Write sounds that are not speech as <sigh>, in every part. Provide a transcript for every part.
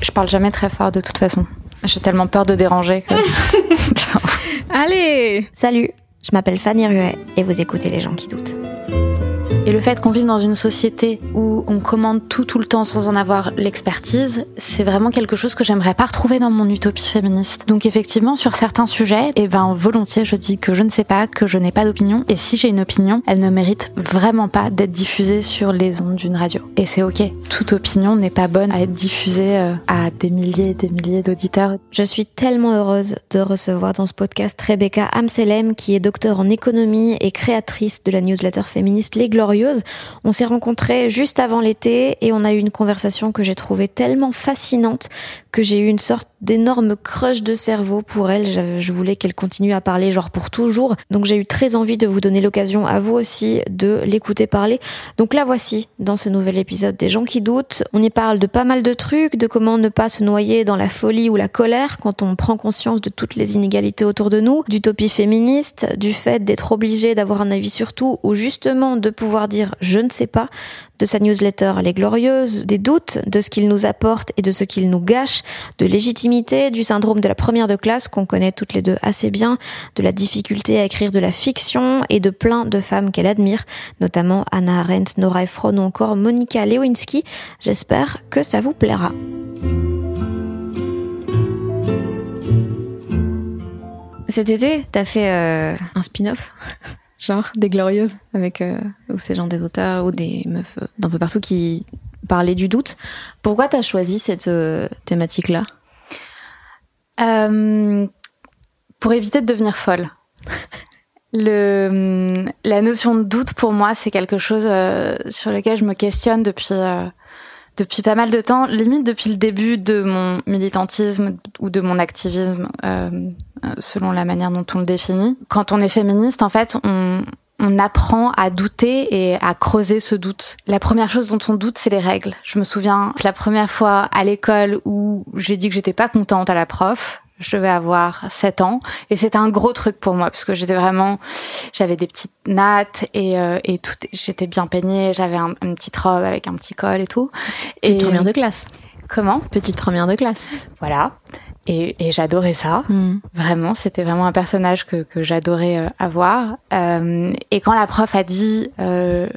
Je parle jamais très fort de toute façon. J'ai tellement peur de déranger que. <laughs> Allez Salut, je m'appelle Fanny Ruet et vous écoutez Les gens qui doutent. Et le fait qu'on vive dans une société où on commande tout tout le temps sans en avoir l'expertise, c'est vraiment quelque chose que j'aimerais pas retrouver dans mon utopie féministe. Donc effectivement, sur certains sujets, et eh ben volontiers je dis que je ne sais pas, que je n'ai pas d'opinion. Et si j'ai une opinion, elle ne mérite vraiment pas d'être diffusée sur les ondes d'une radio. Et c'est ok. Toute opinion n'est pas bonne à être diffusée euh, à des milliers et des milliers d'auditeurs. Je suis tellement heureuse de recevoir dans ce podcast Rebecca Amselem, qui est docteur en économie et créatrice de la newsletter féministe Les Glorieux on s'est rencontrés juste avant l'été et on a eu une conversation que j'ai trouvée tellement fascinante que j'ai eu une sorte d'énorme crush de cerveau pour elle. Je voulais qu'elle continue à parler genre pour toujours. Donc j'ai eu très envie de vous donner l'occasion à vous aussi de l'écouter parler. Donc la voici dans ce nouvel épisode des gens qui doutent. On y parle de pas mal de trucs, de comment ne pas se noyer dans la folie ou la colère quand on prend conscience de toutes les inégalités autour de nous, d'utopie féministe, du fait d'être obligé d'avoir un avis sur tout ou justement de pouvoir dire je ne sais pas, de sa newsletter Les Glorieuses, des doutes de ce qu'il nous apporte et de ce qu'il nous gâche, de légitimité, du syndrome de la première de classe qu'on connaît toutes les deux assez bien, de la difficulté à écrire de la fiction et de plein de femmes qu'elle admire, notamment Anna Arendt, Nora Ephron ou encore Monica Lewinsky. J'espère que ça vous plaira. Cet été, t'as fait euh, un spin-off? Genre des glorieuses avec euh, ou ces gens des auteurs ou des meufs euh, d'un peu partout qui parlaient du doute. Pourquoi t'as choisi cette euh, thématique là Pour éviter de devenir folle. Le, la notion de doute pour moi, c'est quelque chose sur lequel je me questionne depuis depuis pas mal de temps, limite depuis le début de mon militantisme ou de mon activisme euh, selon la manière dont on le définit. Quand on est féministe, en fait, on, on apprend à douter et à creuser ce doute. La première chose dont on doute, c'est les règles. Je me souviens la première fois à l'école où j'ai dit que j'étais pas contente à la prof. Je devais avoir 7 ans et c'était un gros truc pour moi parce que j'étais vraiment, j'avais des petites nattes et, euh, et tout, j'étais bien peignée, j'avais un, une petite robe avec un petit col et tout. Petite et première de classe. Comment? Petite première de classe. Voilà. Et, et j'adorais ça. Hmm. Vraiment, c'était vraiment un personnage que, que j'adorais euh, avoir. Euh, et quand la prof a dit euh,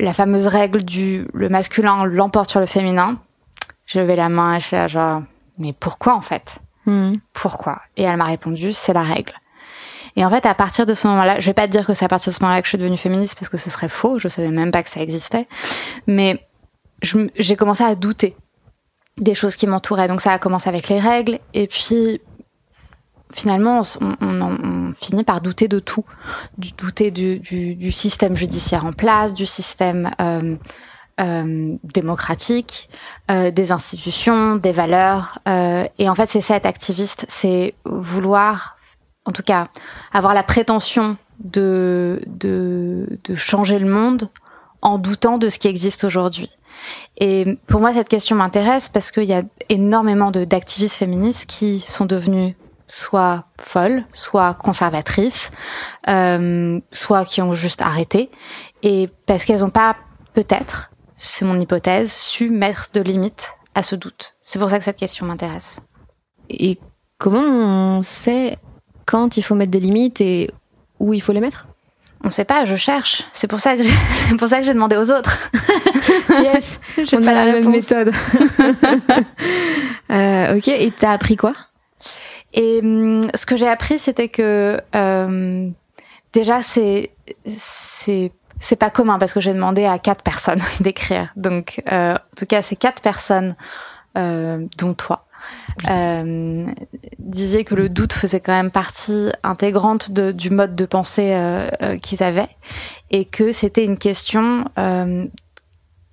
la fameuse règle du le masculin l'emporte sur le féminin, je levais la main et je suis genre mais pourquoi en fait? Hmm. Pourquoi? Et elle m'a répondu c'est la règle. Et en fait, à partir de ce moment-là, je vais pas te dire que c'est à partir de ce moment-là que je suis devenue féministe parce que ce serait faux. Je savais même pas que ça existait. Mais j'ai commencé à douter des choses qui m'entouraient. Donc ça a commencé avec les règles et puis finalement on, finit par douter de tout, du, douter du, du, du, système judiciaire en place, du système euh, euh, démocratique, euh, des institutions, des valeurs. Euh, et en fait c'est ça être activiste, c'est vouloir, en tout cas, avoir la prétention de, de, de changer le monde en doutant de ce qui existe aujourd'hui. Et pour moi, cette question m'intéresse parce qu'il y a énormément d'activistes féministes qui sont devenues soit folles, soit conservatrices, euh, soit qui ont juste arrêté, et parce qu'elles n'ont pas, peut-être, c'est mon hypothèse, su mettre de limites à ce doute. C'est pour ça que cette question m'intéresse. Et comment on sait quand il faut mettre des limites et où il faut les mettre? On sait pas, je cherche. C'est pour ça que <laughs> c'est pour ça que j'ai demandé aux autres. <laughs> yes, <laughs> j'ai pas la, même méthode. euh, ok, et t'as appris quoi? Et hum, ce que j'ai appris, c'était que euh, déjà c'est c'est c'est pas commun parce que j'ai demandé à quatre personnes <laughs> d'écrire. Donc, euh, en tout cas, ces quatre personnes, euh, dont toi, euh, disaient que le doute faisait quand même partie intégrante de, du mode de pensée euh, euh, qu'ils avaient et que c'était une question euh,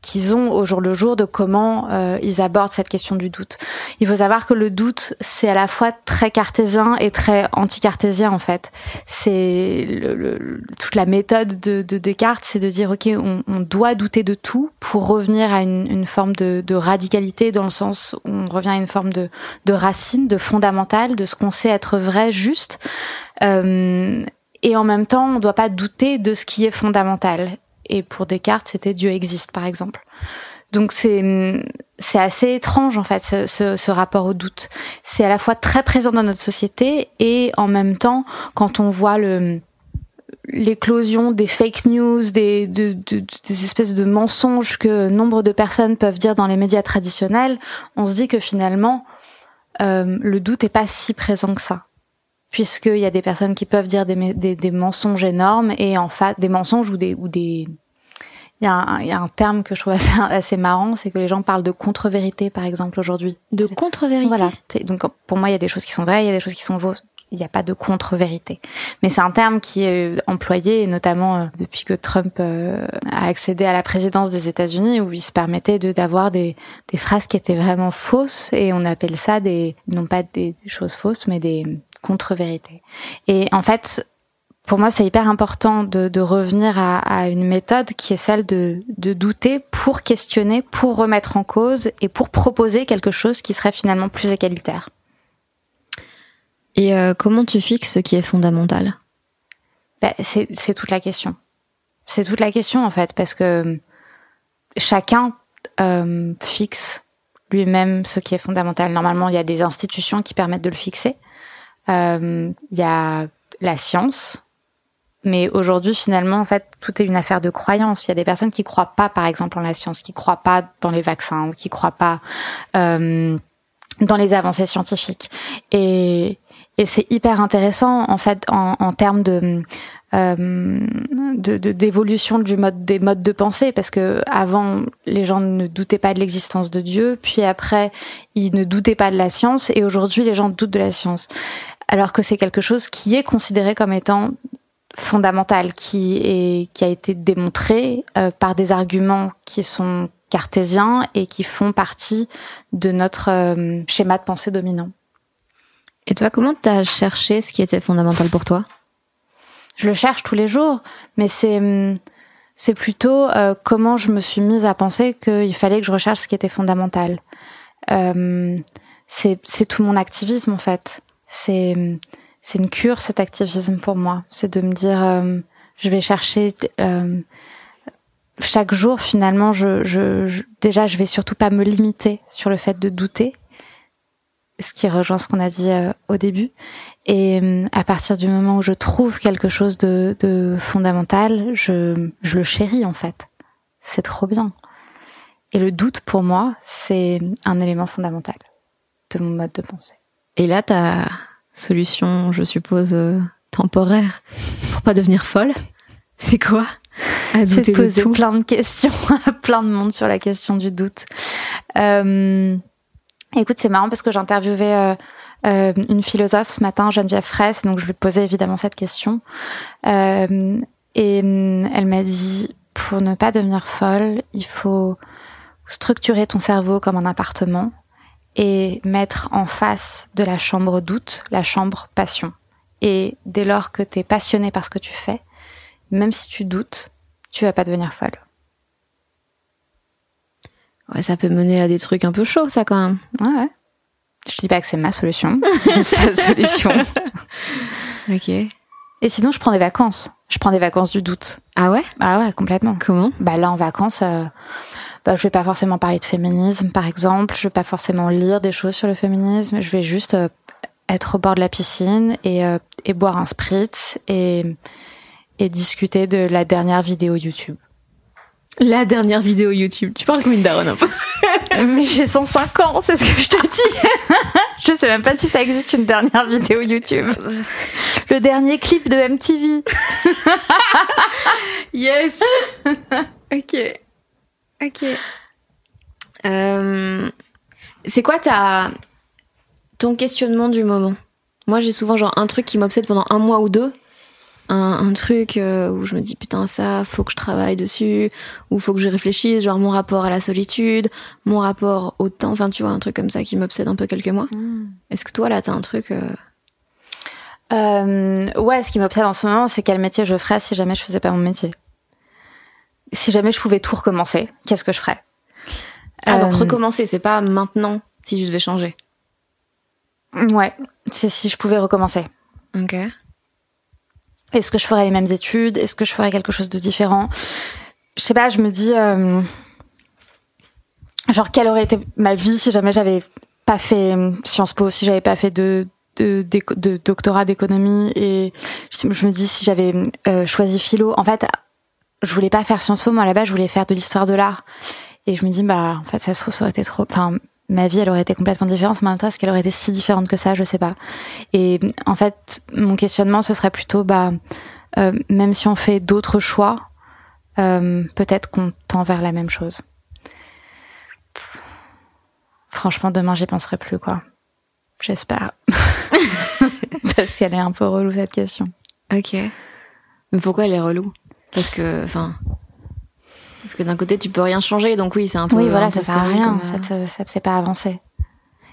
qu'ils ont au jour le jour de comment euh, ils abordent cette question du doute. Il faut savoir que le doute, c'est à la fois très cartésien et très anti-cartésien en fait. C'est toute la méthode de, de Descartes, c'est de dire ok, on, doit douter de tout pour revenir à une, forme de, radicalité dans le sens où on revient à une forme de, de racine, de fondamental, de ce qu'on sait être vrai, juste. Euh, et en même temps, on ne doit pas douter de ce qui est fondamental. Et pour Descartes, c'était Dieu existe, par exemple. Donc c'est c'est assez étrange en fait ce, ce, ce rapport au doute. C'est à la fois très présent dans notre société et en même temps quand on voit le l'éclosion des fake news, des, de, de, des espèces de mensonges que nombre de personnes peuvent dire dans les médias traditionnels, on se dit que finalement euh, le doute est pas si présent que ça puisqu'il y a des personnes qui peuvent dire des, des, des mensonges énormes et en fait des mensonges ou des ou des il y, a un, il y a un terme que je trouve assez, <laughs> assez marrant, c'est que les gens parlent de contre-vérité, par exemple, aujourd'hui. De contre-vérité Voilà. Donc, pour moi, il y a des choses qui sont vraies, il y a des choses qui sont fausses. Il n'y a pas de contre-vérité. Mais c'est un terme qui est employé, notamment euh, depuis que Trump euh, a accédé à la présidence des États-Unis, où il se permettait de d'avoir des, des phrases qui étaient vraiment fausses, et on appelle ça des, non pas des choses fausses, mais des contre-vérités. Et en fait, pour moi, c'est hyper important de, de revenir à, à, une méthode qui est celle de, de, douter pour questionner, pour remettre en cause et pour proposer quelque chose qui serait finalement plus égalitaire. Et euh, comment tu fixes ce qui est fondamental? Ben, C'est toute la question. C'est toute la question en fait, parce que chacun euh, fixe lui-même ce qui est fondamental. Normalement, il y a des institutions qui permettent de le fixer. Euh, il y a la science, mais aujourd'hui, finalement, en fait, tout est une affaire de croyance. Il y a des personnes qui croient pas, par exemple, en la science, qui croient pas dans les vaccins ou qui croient pas euh, dans les avancées scientifiques. Et, et c'est hyper intéressant, en fait, en, en termes de euh, d'évolution du mode des modes de pensée parce que avant les gens ne doutaient pas de l'existence de Dieu puis après ils ne doutaient pas de la science et aujourd'hui les gens doutent de la science alors que c'est quelque chose qui est considéré comme étant fondamental qui est qui a été démontré euh, par des arguments qui sont cartésiens et qui font partie de notre euh, schéma de pensée dominant. Et toi, comment t'as cherché ce qui était fondamental pour toi? Je le cherche tous les jours, mais c'est c'est plutôt euh, comment je me suis mise à penser qu'il fallait que je recherche ce qui était fondamental. Euh, c'est c'est tout mon activisme en fait. C'est une cure cet activisme pour moi. C'est de me dire, euh, je vais chercher euh, chaque jour finalement. Je, je, je, déjà, je vais surtout pas me limiter sur le fait de douter, ce qui rejoint ce qu'on a dit euh, au début. Et à partir du moment où je trouve quelque chose de, fondamental, je le chéris en fait. C'est trop bien. Et le doute pour moi, c'est un élément fondamental de mon mode de pensée. Et là, t'as solution, je suppose, euh, temporaire pour pas devenir folle, c'est quoi? C'est de poser de plein de questions <laughs> à plein de monde sur la question du doute. Euh, écoute, c'est marrant parce que j'interviewais euh, euh, une philosophe ce matin, Geneviève Fraisse, donc je lui posais évidemment cette question. Euh, et elle m'a dit, pour ne pas devenir folle, il faut structurer ton cerveau comme un appartement et mettre en face de la chambre doute la chambre passion. Et dès lors que tu es passionné par ce que tu fais, même si tu doutes, tu vas pas devenir folle. Ouais, ça peut mener à des trucs un peu chauds, ça, quand même. Ouais, ouais. Je dis pas que c'est ma solution, <laughs> c'est sa solution. <laughs> ok. Et sinon, je prends des vacances. Je prends des vacances du doute. Ah ouais? Ah ouais, complètement. Comment? Bah là, en vacances, euh, bah, je vais pas forcément parler de féminisme, par exemple. Je vais pas forcément lire des choses sur le féminisme. Je vais juste euh, être au bord de la piscine et, euh, et boire un spritz et, et discuter de la dernière vidéo YouTube. La dernière vidéo YouTube. Tu parles comme une daronne un peu. <laughs> Mais j'ai 105 ans, c'est ce que je te dis. <laughs> je sais même pas si ça existe une dernière vidéo YouTube. Le dernier clip de MTV. <laughs> yes. ok. Ok. Euh, c'est quoi ta ton questionnement du moment? Moi, j'ai souvent genre un truc qui m'obsède pendant un mois ou deux un, truc euh, où je me dis putain ça faut que je travaille dessus ou faut que je réfléchisse genre mon rapport à la solitude mon rapport au temps enfin tu vois un truc comme ça qui m'obsède un peu quelques mois hmm. est-ce que toi là t'as un truc euh... Euh, ouais ce qui m'obsède en ce moment c'est quel métier je ferais si jamais je faisais pas mon métier si jamais je pouvais tout recommencer qu'est-ce que je ferais ah donc euh, recommencer c'est pas maintenant si je devais changer. Ouais c'est si je pouvais recommencer. Ok. Est-ce que je ferais les mêmes études? Est-ce que je ferais quelque chose de différent? Je sais pas, je me dis, euh, genre, quelle aurait été ma vie si jamais j'avais pas fait euh, Sciences Po, si j'avais pas fait de, de, de, doctorat d'économie et je, me dis si j'avais euh, choisi philo. En fait, je voulais pas faire Sciences Po, moi là-bas, je voulais faire de l'histoire de l'art. Et je me dis, bah, en fait, ça se trouve, ça aurait été trop. Enfin, ma vie, elle aurait été complètement différente. Mais en même temps, est-ce qu'elle aurait été si différente que ça? Je sais pas. Et en fait, mon questionnement, ce serait plutôt, bah, euh, même si on fait d'autres choix, euh, peut-être qu'on tend vers la même chose. Franchement, demain, j'y penserai plus, quoi. J'espère. <laughs> Parce qu'elle est un peu relou, cette question. Ok. Mais pourquoi elle est relou? Parce que, enfin, parce que d'un côté, tu peux rien changer, donc oui, c'est un peu. Oui, voilà, ça sert à rien, ça, te, ça te fait pas avancer.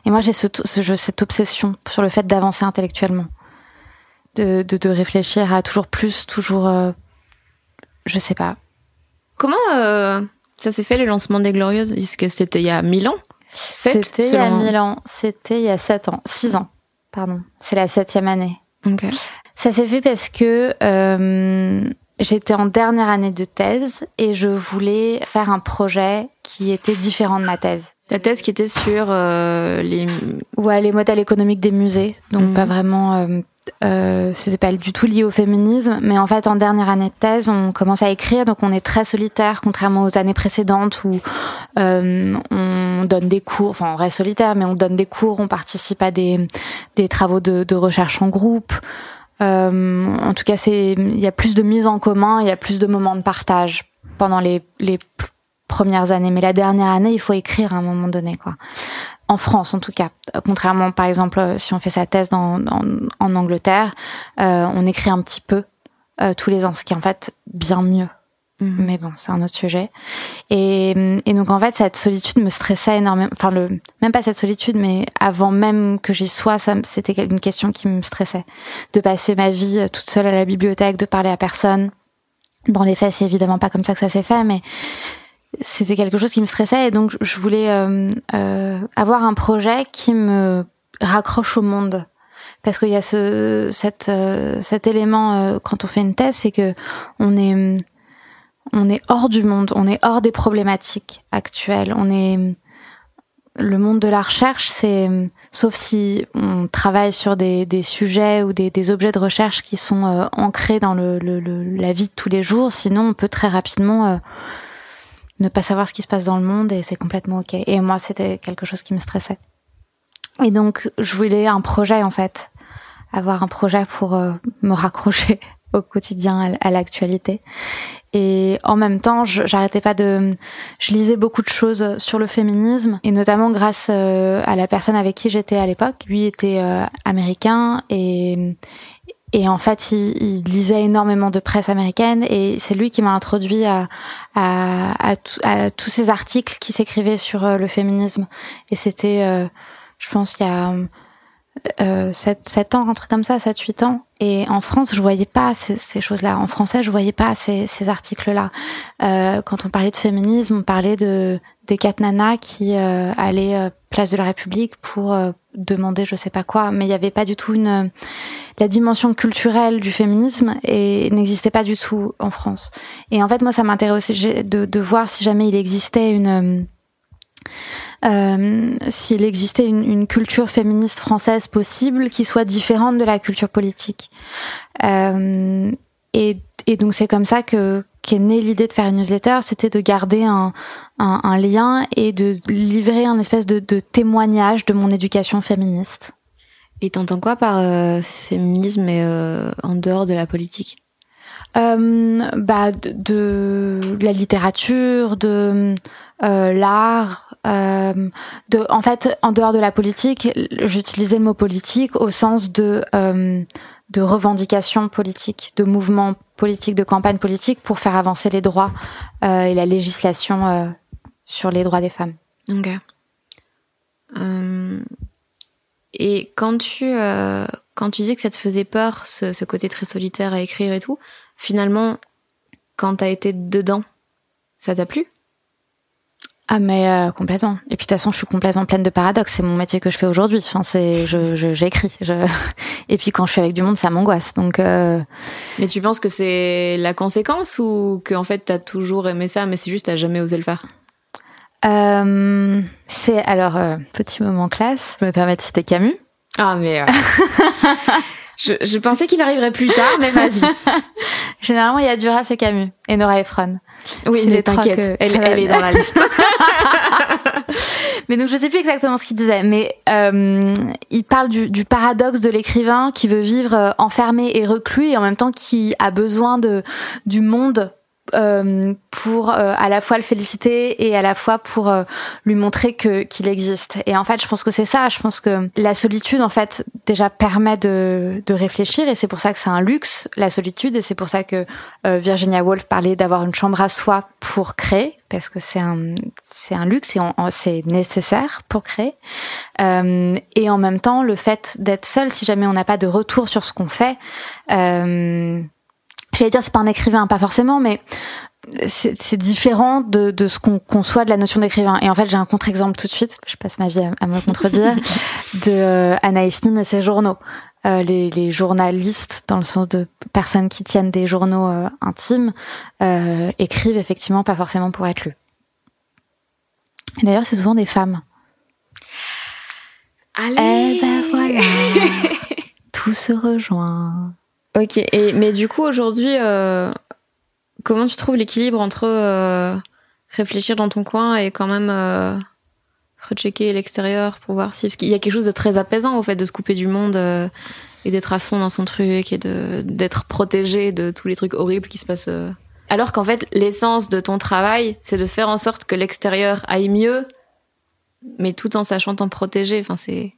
Et moi, j'ai ce, ce, cette obsession sur le fait d'avancer intellectuellement, de, de, de, réfléchir à toujours plus, toujours. Euh, je sais pas. Comment euh, ça s'est fait le lancement des Glorieuses? Est-ce que c'était il y a 1000 ans? C'était il y a 1000 ans. C'était il y a 7 ans. 6 ans, pardon. C'est la septième année. Ok. Ça s'est fait parce que euh, J'étais en dernière année de thèse et je voulais faire un projet qui était différent de ma thèse. Ta thèse qui était sur euh, les... Ouais, les modèles économiques des musées. Donc mhm. pas vraiment... Euh, euh, c'était pas du tout lié au féminisme, mais en fait en dernière année de thèse, on commence à écrire, donc on est très solitaire, contrairement aux années précédentes où euh, on donne des cours, enfin on reste solitaire, mais on donne des cours, on participe à des, des travaux de, de recherche en groupe. Euh, en tout cas, il y a plus de mise en commun, il y a plus de moments de partage pendant les, premières années. Mais la dernière année, il faut écrire à un moment donné, quoi. En France, en tout cas. Contrairement, par exemple, si on fait sa thèse en Angleterre, euh, on écrit un petit peu euh, tous les ans, ce qui est en fait bien mieux Mhm. Mais bon, c'est un autre sujet. Et, et, donc en fait, cette solitude me stressait énormément. Enfin, le, même pas cette solitude, mais avant même que j'y sois, c'était une question qui me stressait. De passer ma vie euh, toute seule à la bibliothèque, de parler à personne. Dans les faits, c'est évidemment pas comme ça que ça s'est fait, mais c'était quelque chose qui me stressait. Et donc, je voulais euh, euh, avoir un projet qui me raccroche au monde parce qu'il y a ce cet euh, cet élément euh, quand on fait une thèse c'est que on est on est hors du monde, on est hors des problématiques actuelles. On est le monde de la recherche, c'est sauf si on travaille sur des, sujets ou des, objets de recherche qui sont euh, ancrés dans le, la vie de tous les jours. Sinon, on peut très rapidement euh, ne pas savoir ce qui se passe dans le monde et c'est complètement ok. Et moi, c'était quelque chose qui me stressait. Et donc, je voulais un projet en fait, avoir un projet pour euh, me raccrocher <laughs> au quotidien à l'actualité. Et en même temps, j'arrêtais pas de, je lisais beaucoup de choses sur le féminisme et notamment grâce euh, à la personne avec qui j'étais à l'époque. Lui était euh, américain et et en fait, il, lisait énormément de presse américaine et c'est lui qui m'a introduit à, à, à, à, tous ces articles qui s'écrivaient sur euh, le féminisme. Et c'était, je pense, il y a euh, 7, 7 ans, un comme ça, 7, 8 ans. Et en France, je voyais pas ces, ces choses-là. En français, je voyais pas ces, ces articles-là. Euh, quand on parlait de féminisme, on parlait de des quatre nanas qui euh, allaient euh, place de la République pour euh, demander je sais pas quoi. Mais il n'y avait pas du tout une la dimension culturelle du féminisme et n'existait pas du tout en France. Et en fait, moi, ça m'intéressait de, de voir si jamais il existait une euh, s'il existait une, une, culture féministe française possible qui soit différente de la culture politique. Euh, et, et donc c'est comme ça que qu'est née l'idée de faire une newsletter, c'était de garder un, un, un, lien et de livrer un espèce de, de témoignage de mon éducation féministe. Et t'entends quoi par euh, féminisme et euh, en dehors de la politique? Euh, bah, de, de, la littérature, de euh, l'art, euh, de, en fait, en dehors de la politique, j'utilisais le mot politique au sens de de revendication politique, de mouvement politique, de campagne politique pour faire avancer les droits euh, et la législation euh, sur les droits des femmes. Ok. Euh, et quand tu euh, quand tu disais que ça te faisait peur, ce, ce, côté très solitaire à écrire et tout, finalement, quand t'as été dedans, ça t'a plu? Ah mais euh, complètement. Et puis de toute façon, je suis complètement pleine de paradoxes. C'est mon métier que je fais aujourd'hui. Enfin, c'est je j'écris. Je, <laughs> Et puis quand je suis avec du monde, ça m'angoisse. Donc. Euh... Mais tu penses que c'est la conséquence ou que en fait t'as toujours aimé ça, mais c'est juste t'as jamais osé le faire? Euh, C'est alors euh, petit moment classe. Je me permets de citer Camus. Ah mais. <laughs> je, je pensais qu'il arriverait plus tard, mais vas-y. <laughs> Généralement, il y a Duras et Camus et Nora Ephron. Oui, mais t'inquiète, elle, elle est dans la liste. <laughs> mais donc je sais plus exactement ce qu'il disait, mais euh, il parle du, du paradoxe de l'écrivain qui veut vivre euh, enfermé et reclus et en même temps qui a besoin de du monde euh, pour euh, à la fois le féliciter et à la fois pour euh, lui montrer que qu'il existe. Et en fait, je pense que c'est ça. Je pense que la solitude, en fait, déjà permet de, de réfléchir et c'est pour ça que c'est un luxe, la solitude. Et c'est pour ça que Virginia Woolf parlait d'avoir une chambre à soi pour créer parce que c'est un c'est un luxe et c'est nécessaire pour créer. Euh, et en même temps, le fait d'être seul, si jamais on n'a pas de retour sur ce qu'on fait, euh, j'allais dire c'est pas un écrivain, pas forcément, mais c'est différent de, de ce qu'on conçoit de la notion d'écrivain. Et en fait, j'ai un contre-exemple tout de suite. Je passe ma vie à, me contredire <laughs> de euh, Anaïs Nin et ses journaux. Euh, les, les, journalistes, dans le sens de personnes qui tiennent des journaux euh, intimes, euh, écrivent effectivement pas forcément pour être lus. D'ailleurs, c'est souvent des femmes. Allez. Eh ben voilà, <laughs> tout se rejoint. Ok, et, mais du coup aujourd'hui, euh, comment tu trouves l'équilibre entre euh, réfléchir dans ton coin et quand même euh, rechecker l'extérieur pour voir si... Qu'il y a quelque chose de très apaisant au fait de se couper du monde euh, et d'être à fond dans son truc et d'être protégé de tous les trucs horribles qui se passent. euh. Alors qu'en fait, l'essence de ton travail, c'est de faire en sorte que l'extérieur aille mieux, mais tout en sachant t'en protéger. Enfin, c'est...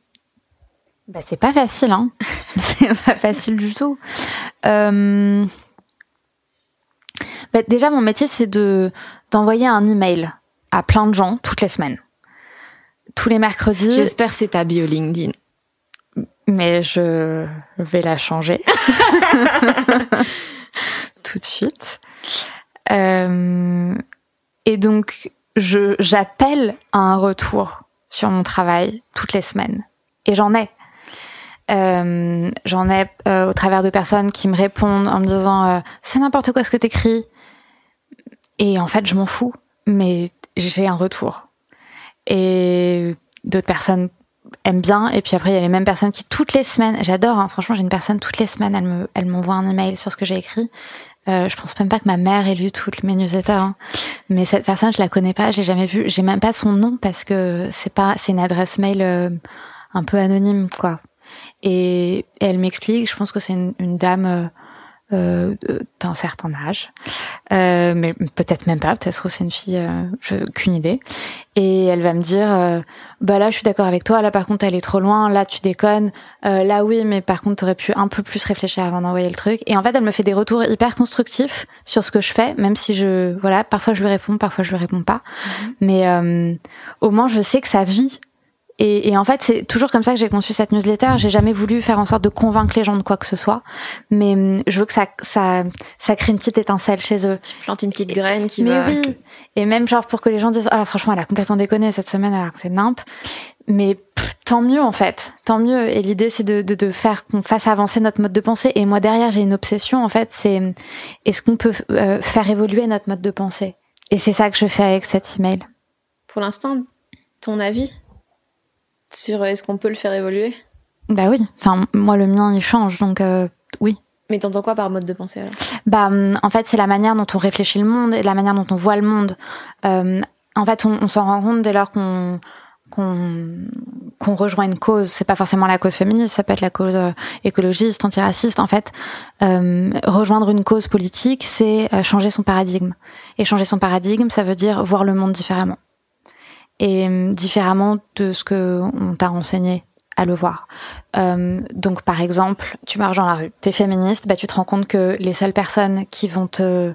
Bah, c'est pas facile, hein. <laughs> c'est pas facile du tout. Euh... Bah, déjà, mon métier, c'est de d'envoyer un email à plein de gens toutes les semaines, tous les mercredis. J'espère que c'est ta bio LinkedIn. Mais je vais la changer <laughs> tout de suite. Euh... Et donc, je j'appelle à un retour sur mon travail toutes les semaines. Et j'en ai. Euh, j'en ai euh, au travers de personnes qui me répondent en me disant euh, c'est n'importe quoi ce que t'écris. Et en fait je m'en fous mais j'ai un retour. Et d'autres personnes aiment bien. Et puis après il y a les mêmes personnes qui toutes les semaines j'adore hein, franchement j'ai une personne toutes les semaines elle me elle m'envoie un email sur ce que j'ai écrit. Euh, je pense même pas que ma mère ait lu toutes mes newsletters hein. mais cette personne je la connais pas j'ai jamais vu j'ai même pas son nom parce que c'est pas c'est une adresse mail euh, un peu anonyme quoi et, et elle m'explique, je pense que c'est une, une, dame euh, d'un certain âge, euh, mais peut-être même pas, peut-être que c'est une fille, euh, qu'une idée. Et elle va me dire, euh, bah là je suis d'accord avec toi, là par contre elle est trop loin, là tu déconnes, euh, là oui, mais par contre t'aurais pu un peu plus réfléchir avant d'envoyer le truc. Et en fait elle me fait des retours hyper constructifs sur ce que je fais, même si je, voilà, parfois je lui réponds, parfois je lui réponds pas, mm-hmm. mais euh, au moins je sais que ça vit et, et, en fait, c'est toujours comme ça que j'ai conçu cette newsletter. J'ai jamais voulu faire en sorte de convaincre les gens de quoi que ce soit, mais hum, je veux que ça, ça, ça crée une petite étincelle chez eux. Tu plantes une petite graine qui mais va. oui. Et même genre pour que les gens disent, ah franchement, elle a complètement déconné cette semaine, elle a c'est nimp. Mais pff, tant mieux en fait, tant mieux. Et l'idée c'est de, de, de, faire qu'on fasse avancer notre mode de pensée. Et moi derrière j'ai une obsession en fait, c'est hum, est-ce qu'on peut euh, faire évoluer notre mode de pensée? Et c'est ça que je fais avec cet email. Pour l'instant, ton avis? Sur est-ce qu'on peut le faire évoluer? Bah oui. Enfin, moi, le mien, il change, donc euh, oui. Mais t'entends quoi par mode de pensée alors? Bah, en fait, c'est la manière dont on réfléchit le monde et la manière dont on voit le monde. Euh, en fait, on, on s'en rend compte dès lors qu'on qu'on rejoint une cause. C'est pas forcément la cause féministe, ça peut être la cause euh, écologiste, antiraciste. En fait, euh, rejoindre une cause politique, c'est euh, changer son paradigme. Et changer son paradigme, ça veut dire voir le monde différemment et euh, différemment de ce que on t'a renseigné à le voir. Euh, donc par exemple, tu marches dans la rue, t'es féministe, bah tu te rends compte que les seules personnes qui vont te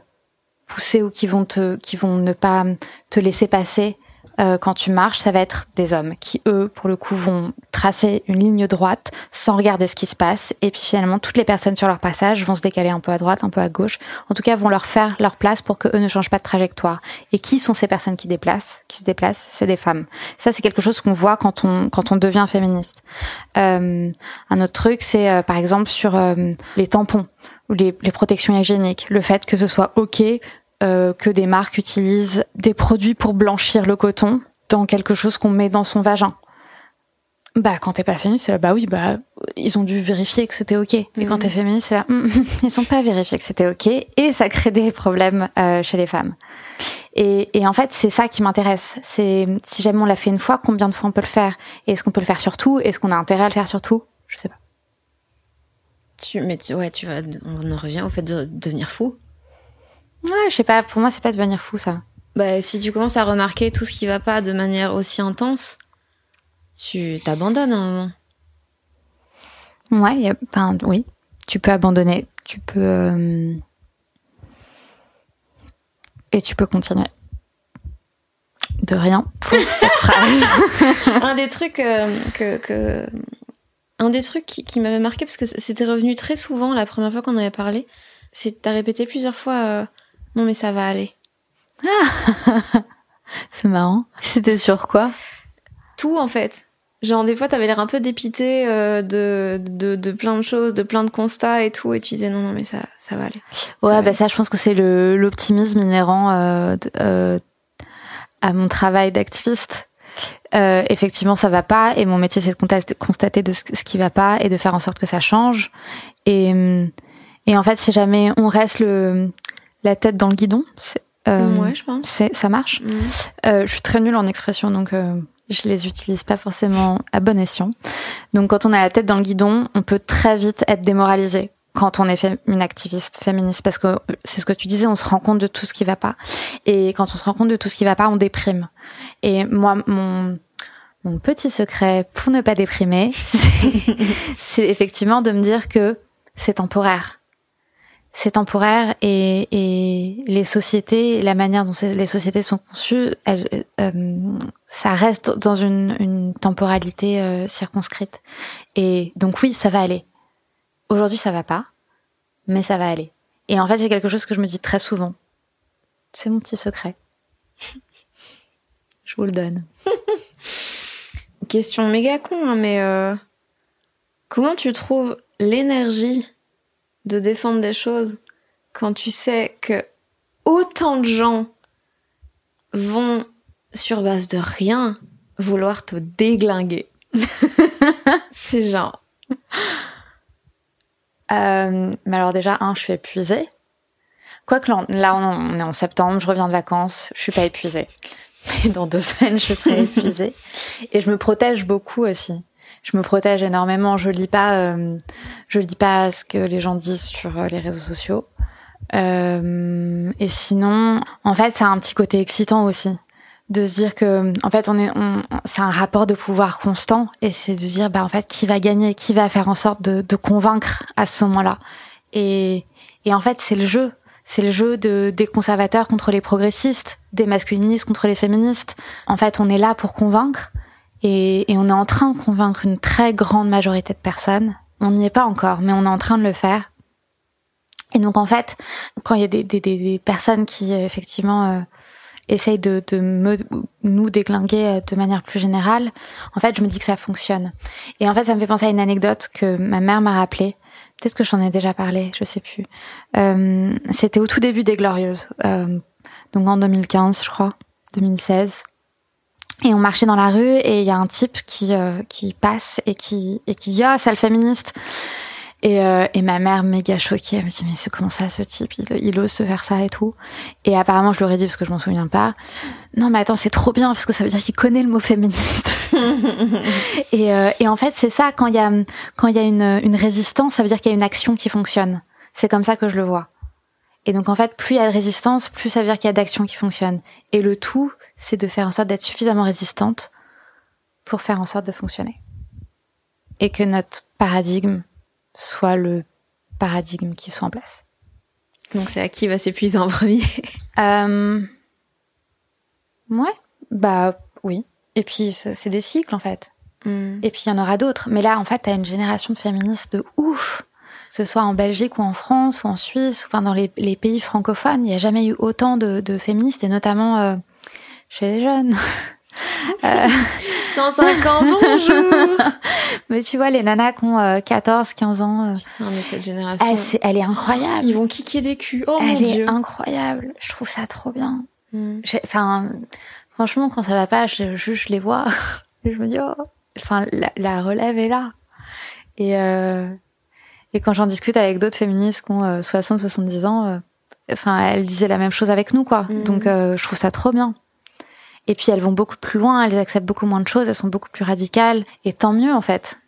pousser ou qui vont te, qui vont ne pas te laisser passer euh, quand tu marches, ça va être des hommes qui, eux, pour le coup, vont tracer une ligne droite sans regarder ce qui se passe. Et puis finalement, toutes les personnes sur leur passage vont se décaler un peu à droite, un peu à gauche. En tout cas, vont leur faire leur place pour que eux ne changent pas de trajectoire. Et qui sont ces personnes qui déplacent, qui se déplacent? C'est des femmes. Ça, c'est quelque chose qu'on voit quand on quand on devient féministe. Euh, un autre truc, c'est euh, par exemple sur euh, les tampons ou les, les protections hygiéniques, le fait que ce soit ok euh, que des marques utilisent des produits pour blanchir le coton dans quelque chose qu'on met dans son vagin. Bah quand t'es pas féministe, c'est là, bah oui, bah ils ont dû vérifier que c'était ok. Mais quand t'es féministe, c'est là, hum, <laughs> ils ont pas vérifié que c'était ok et ça crée des problèmes euh, chez les femmes. Et, et en fait, c'est ça qui m'intéresse. C'est si jamais on l'a fait une fois, combien de fois on peut le faire? Et est-ce qu'on peut le faire sur tout Est-ce qu'on a intérêt à le faire sur tout Je sais pas. Tu, mais tu, ouais, tu vas, on en revient au fait de devenir fou. Ouais, je sais pas. Pour moi, c'est pas devenir fou ça. Bah, si tu commences à remarquer tout ce qui va pas de manière aussi intense, tu t'abandonnes à un moment. Ouais, y a, ben, oui, tu peux abandonner, tu peux euh, et tu peux continuer. De rien pour <laughs> cette phrase. <laughs> un des trucs euh, que, que un des trucs qui, qui m'avait marqué parce que c'était revenu très souvent la première fois qu'on avait parlé, c'est t'as répété plusieurs fois euh, non mais ça va aller. <laughs> c'est marrant. C'était sur quoi? Tout en fait. Genre des fois t'avais l'air un peu dépité euh, de, de, de plein de choses, de plein de constats et tout, et tu disais non non mais ça ça va aller. Ça ouais va bah ça je pense que c'est le l'optimisme inhérent euh, euh, à mon travail d'activiste. Euh, effectivement ça va pas et mon métier c'est de constater- de ce, qui va pas et de faire en sorte que ça change. Et et en fait si jamais on reste le la tête dans le guidon, c'est, euh, ouais je pense. c'est ça marche. Mhm. Euh, je suis très nulle en expression, donc euh, je les utilise pas forcément à bon escient. Donc quand on a la tête dans le guidon, on peut très vite être démoralisé quand on est une activiste féministe, parce que c'est ce que tu disais, on se rend compte de tout ce qui va pas. Et quand on se rend compte de tout ce qui va pas, on déprime. Et moi, mon mon petit secret pour ne pas déprimer, <laughs> c'est effectivement de me dire que c'est temporaire c'est temporaire et, et les sociétés, la manière dont les sociétés sont conçues, elles, euh, ça reste dans une, une temporalité euh, circonscrite. Et donc oui, ça va aller. Aujourd'hui, ça va pas, mais ça va aller. Et en fait, c'est quelque chose que je me dis très souvent. C'est mon petit secret. <laughs> je vous le donne. Question méga con, hein, mais euh, comment tu trouves l'énergie de défendre des choses quand tu sais que autant de gens vont, sur base de rien, vouloir te déglinguer <laughs> C'est genre. Euh, mais alors déjà, un, je suis épuisée. Quoique là, on est en septembre, je reviens de vacances, je suis pas épuisée. <laughs> Mais dans deux semaines, je serai <laughs> épuisée. Et je me protège beaucoup aussi. Je me protège énormément. Je lis pas, euh, je lis pas ce que les gens disent sur euh, les réseaux sociaux. Euh, et sinon, en fait, c'est un petit côté excitant aussi de se dire que, en fait, on est, on, c'est un rapport de pouvoir constant et c'est de se dire, bah, en fait, qui va gagner, qui va faire en sorte de, de convaincre à ce moment-là. Et, et en fait, c'est le jeu. C'est le jeu de, des conservateurs contre les progressistes, des masculinistes contre les féministes. En fait, on est là pour convaincre et, et on est en train de convaincre une très grande majorité de personnes. On n'y est pas encore, mais on est en train de le faire. Et donc, en fait, quand il y a des, des, des, personnes qui, effectivement, euh, essayent de, de me, nous déglinguer euh, de manière plus générale, en fait, je me dis que ça fonctionne. Et en fait, ça me fait penser à une anecdote que ma mère m'a rappelée. Peut-être que j'en ai déjà parlé, je sais plus. Euh, C'était au tout début des Glorieuses, euh, donc en 2015, je crois, 2016. Et on marchait dans la rue et il y a un type qui euh, qui passe et qui et qui dit ah c'est le féministe Et, euh, et ma mère, méga choquée, elle me dit, mais c'est comment ça, ce type, il, il ose se faire ça et tout. Et apparemment, je l'aurais dit parce que je m'en souviens pas. Non, mais attends, c'est trop bien parce que ça veut dire qu'il connaît le mot féministe. <laughs> et, euh, et en fait, c'est ça, quand il y a, quand il y a une, une résistance, ça veut dire qu'il y a une action qui fonctionne. C'est comme ça que je le vois. Et donc, en fait, plus il y a de résistance, plus ça veut dire qu'il y a d'action qui fonctionne. Et le tout, c'est de faire en sorte d'être suffisamment résistante pour faire en sorte de fonctionner. Et que notre paradigme soit le paradigme qui soit en place. Donc c'est à qui va s'épuiser en premier? <laughs> Euh... Ouais, bah oui. Et puis c'est des cycles en fait. Mm. Et puis il y en aura d'autres. Mais là, en fait, t'as une génération de féministes de ouf. Que ce soit en Belgique ou en France ou en Suisse, enfin dans les, les pays francophones, il n'y a jamais eu autant de, de féministes, et notamment euh, chez les jeunes. <laughs> euh... 105 ans, bonjour <laughs> Mais tu vois, les nanas qui ont 14, 15 ans. Euh, Putain, mais cette génération. Elle, est, elle est incroyable. Ils vont kicker des culs. Oh elle mon Dieu. est incroyable. Je trouve ça trop bien. Mm. Enfin, franchement, quand ça va pas, je, je, je les vois. <laughs> je me dis, oh. Enfin, la, la, relève est là. Et, euh, et quand j'en discute avec d'autres féministes qui ont euh, 60, 70 ans, euh, enfin, elles disaient la même chose avec nous, quoi. Mm. Donc, euh, je trouve ça trop bien. Et puis elles vont beaucoup plus loin, elles acceptent beaucoup moins de choses, elles sont beaucoup plus radicales, et tant mieux en fait.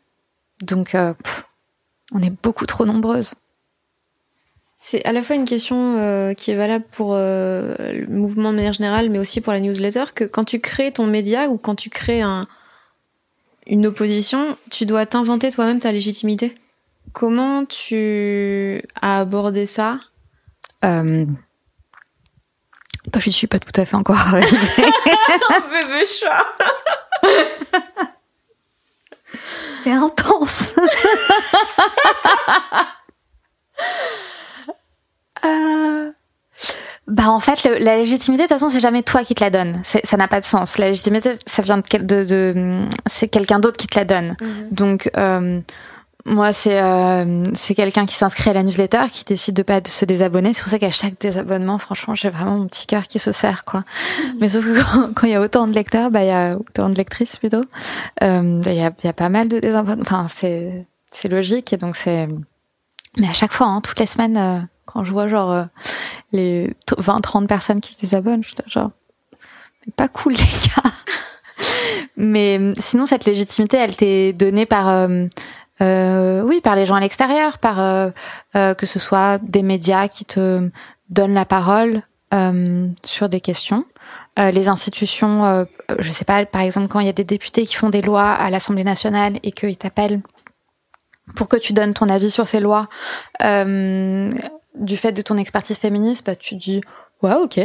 Donc, euh, pff, on est beaucoup trop nombreuses. C'est à la fois une question euh, qui est valable pour euh, le mouvement de manière générale, mais aussi pour la newsletter, que quand tu crées ton média ou quand tu crées un, une opposition, tu dois t'inventer toi-même ta légitimité. Comment tu as abordé ça? Bah, je suis pas tout à fait encore arrivée. <laughs> Bébé chat. <laughs> C'est intense. <laughs> euh... Bah en fait, le, la légitimité, de toute façon, c'est jamais toi qui te la donne. Ça n'a pas de sens. La légitimité, ça vient de, de, de c'est quelqu'un d'autre qui te la donne. -hmm. Donc euh, moi, c'est euh, c'est quelqu'un qui s'inscrit à la newsletter, qui décide de pas de se désabonner. C'est pour ça qu'à chaque désabonnement, franchement, j'ai vraiment mon petit cœur qui se serre, quoi. Mmh. Mais sauf que quand il y a autant de lecteurs, bah il y a autant de lectrices plutôt. Euh, bah, il y a y a pas mal de désabonnements. Enfin, c'est c'est logique et donc c'est. Mais à chaque fois, hein, toutes les semaines, euh, quand je vois genre euh, les 20-30 personnes qui se désabonnent, je suis genre, pas cool les gars. <laughs> Mais sinon, cette légitimité, elle t'est donnée par euh, euh, oui, par les gens à l'extérieur, par euh, euh, que ce soit des médias qui te donnent la parole euh, sur des questions, les institutions, je sais pas, par exemple quand il y a des députés qui font des lois à l'Assemblée nationale et qu'ils t'appellent pour que tu donnes ton avis sur ces lois, du fait de ton expertise féministe, bah, tu dis ouais ok,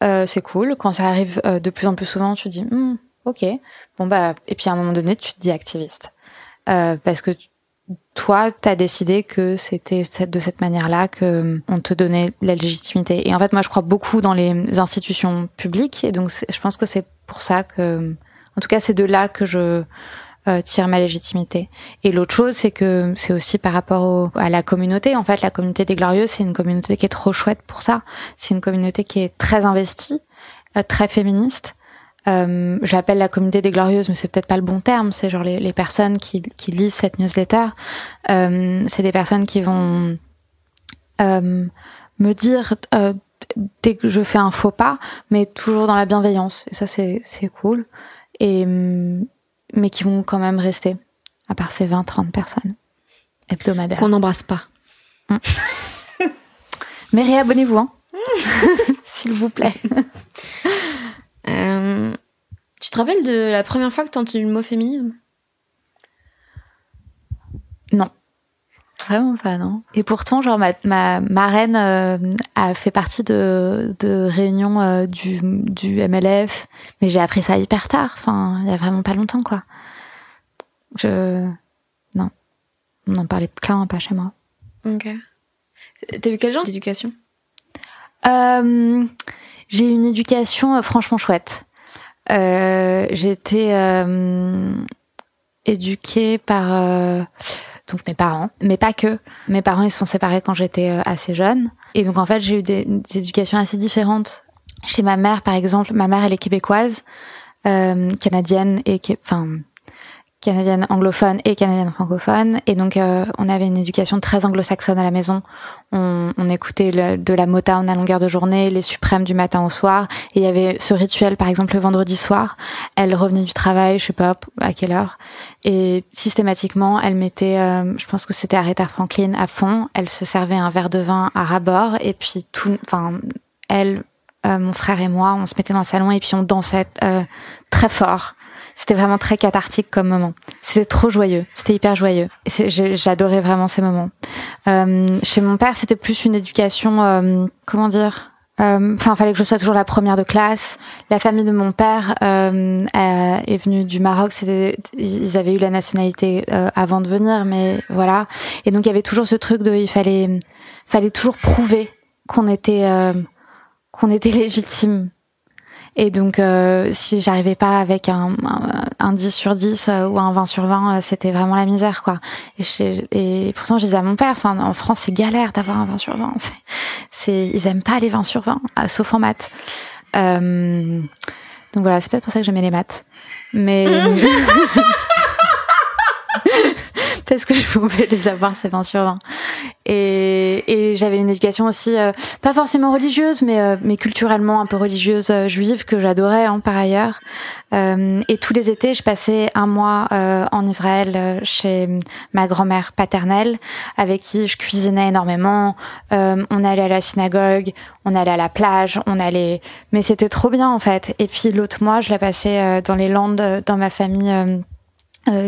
c'est cool. Quand ça arrive de plus en plus souvent, tu dis hm, ok, bon bah et puis à un moment donné, tu te dis activiste. Euh, parce que toi, tu as décidé que c'était de cette manière-là que euh, on te donnait la légitimité. Et en fait, moi, je crois beaucoup dans les institutions publiques, et donc je pense que c'est pour ça que, en tout cas, c'est de là que je euh, tire ma légitimité. Et l'autre chose, c'est que c'est aussi par rapport au, à la communauté. En fait, la communauté des Glorieuses, c'est une communauté qui est trop chouette pour ça. C'est une communauté qui est très investie, euh, très féministe. Euh, j'appelle la communauté des glorieuses, mais c'est peut-être pas le bon terme. C'est genre les, les personnes qui, qui, lisent cette newsletter. Euh, c'est des personnes qui vont euh, me dire dès que je fais un faux pas, mais toujours dans la bienveillance. Et ça, c'est c'est cool. Et mais qui vont quand même rester, à part ces 20-30 personnes hebdomadaires. Qu'on n'embrasse pas. Mmh. <laughs> mais réabonnez-vous, hein <laughs> s'il vous plaît. Euh, tu te rappelles de la première fois que tu as entendu le mot féminisme? Non. Vraiment pas, non. Et pourtant, genre, ma, ma marraine euh, a fait partie de, de réunions euh, du, du MLF, mais j'ai appris ça hyper tard, enfin, il y a vraiment pas longtemps, quoi. Je. Non. On n'en parlait clairement pas chez moi. Ok. T'as eu quel genre d'éducation? Euh, J'ai eu une éducation franchement chouette. Euh, j'ai été euh, éduquée par euh, donc mes parents, mais pas que. Mes parents ils se sont séparés quand j'étais euh, assez jeune, et donc en fait j'ai eu des, des, éducations assez différentes. Chez ma mère par exemple, ma mère elle est québécoise, canadienne et enfin canadienne anglophone et canadienne francophone. Et donc, euh, on avait une éducation très anglo-saxonne à la maison. On, écoutait de la Motown à longueur de journée, les suprêmes du matin au soir. Et il y avait ce rituel, par exemple, le vendredi soir. Elle revenait du travail, je sais pas à quelle heure. Et systématiquement, elle mettait, euh, je pense que c'était Aretha Franklin à fond. Elle se servait un verre de vin à rabord. Et puis, tout, enfin, elle, euh, mon frère et moi, on se mettait dans le salon et puis on dansait très fort. C'était vraiment très cathartique comme moment. C'était trop joyeux. C'était hyper joyeux. J'adorais vraiment ces moments. Euh, chez mon père, c'était plus une éducation, euh, comment dire Enfin, fallait que je sois toujours la première de classe. La famille de mon père est venue du Maroc. Ils avaient eu la nationalité avant de venir, mais voilà. Et donc il y avait toujours ce truc de, il fallait, fallait toujours prouver qu'on était qu'on était légitime. Et donc, euh, si j'arrivais pas avec un, un, 10 sur 10 euh, ou un 20 sur 20, euh, c'était vraiment la misère, quoi. Et, et pourtant, je disais à mon père, enfin, en France, c'est galère d'avoir un 20 sur 20. C'est, ils aiment pas les 20 sur 20, sauf en maths. Euh, donc voilà, c'est peut-être pour ça que j'aimais les maths. Mais... <laughs> <laughs> parce que <laughs> je pouvais les avoir ces 20 sur 20. Et, et j'avais une éducation aussi, euh, pas forcément religieuse, mais, euh, mais culturellement un peu religieuse euh, juive que j'adorais hein, par ailleurs. et tous les étés, je passais un mois en Israël chez ma grand-mère paternelle, avec qui je cuisinais énormément. on allait à la synagogue, on allait à la plage, on allait, mais c'était trop bien en fait. Et puis l'autre mois, je la passais dans les Landes, dans ma famille euh,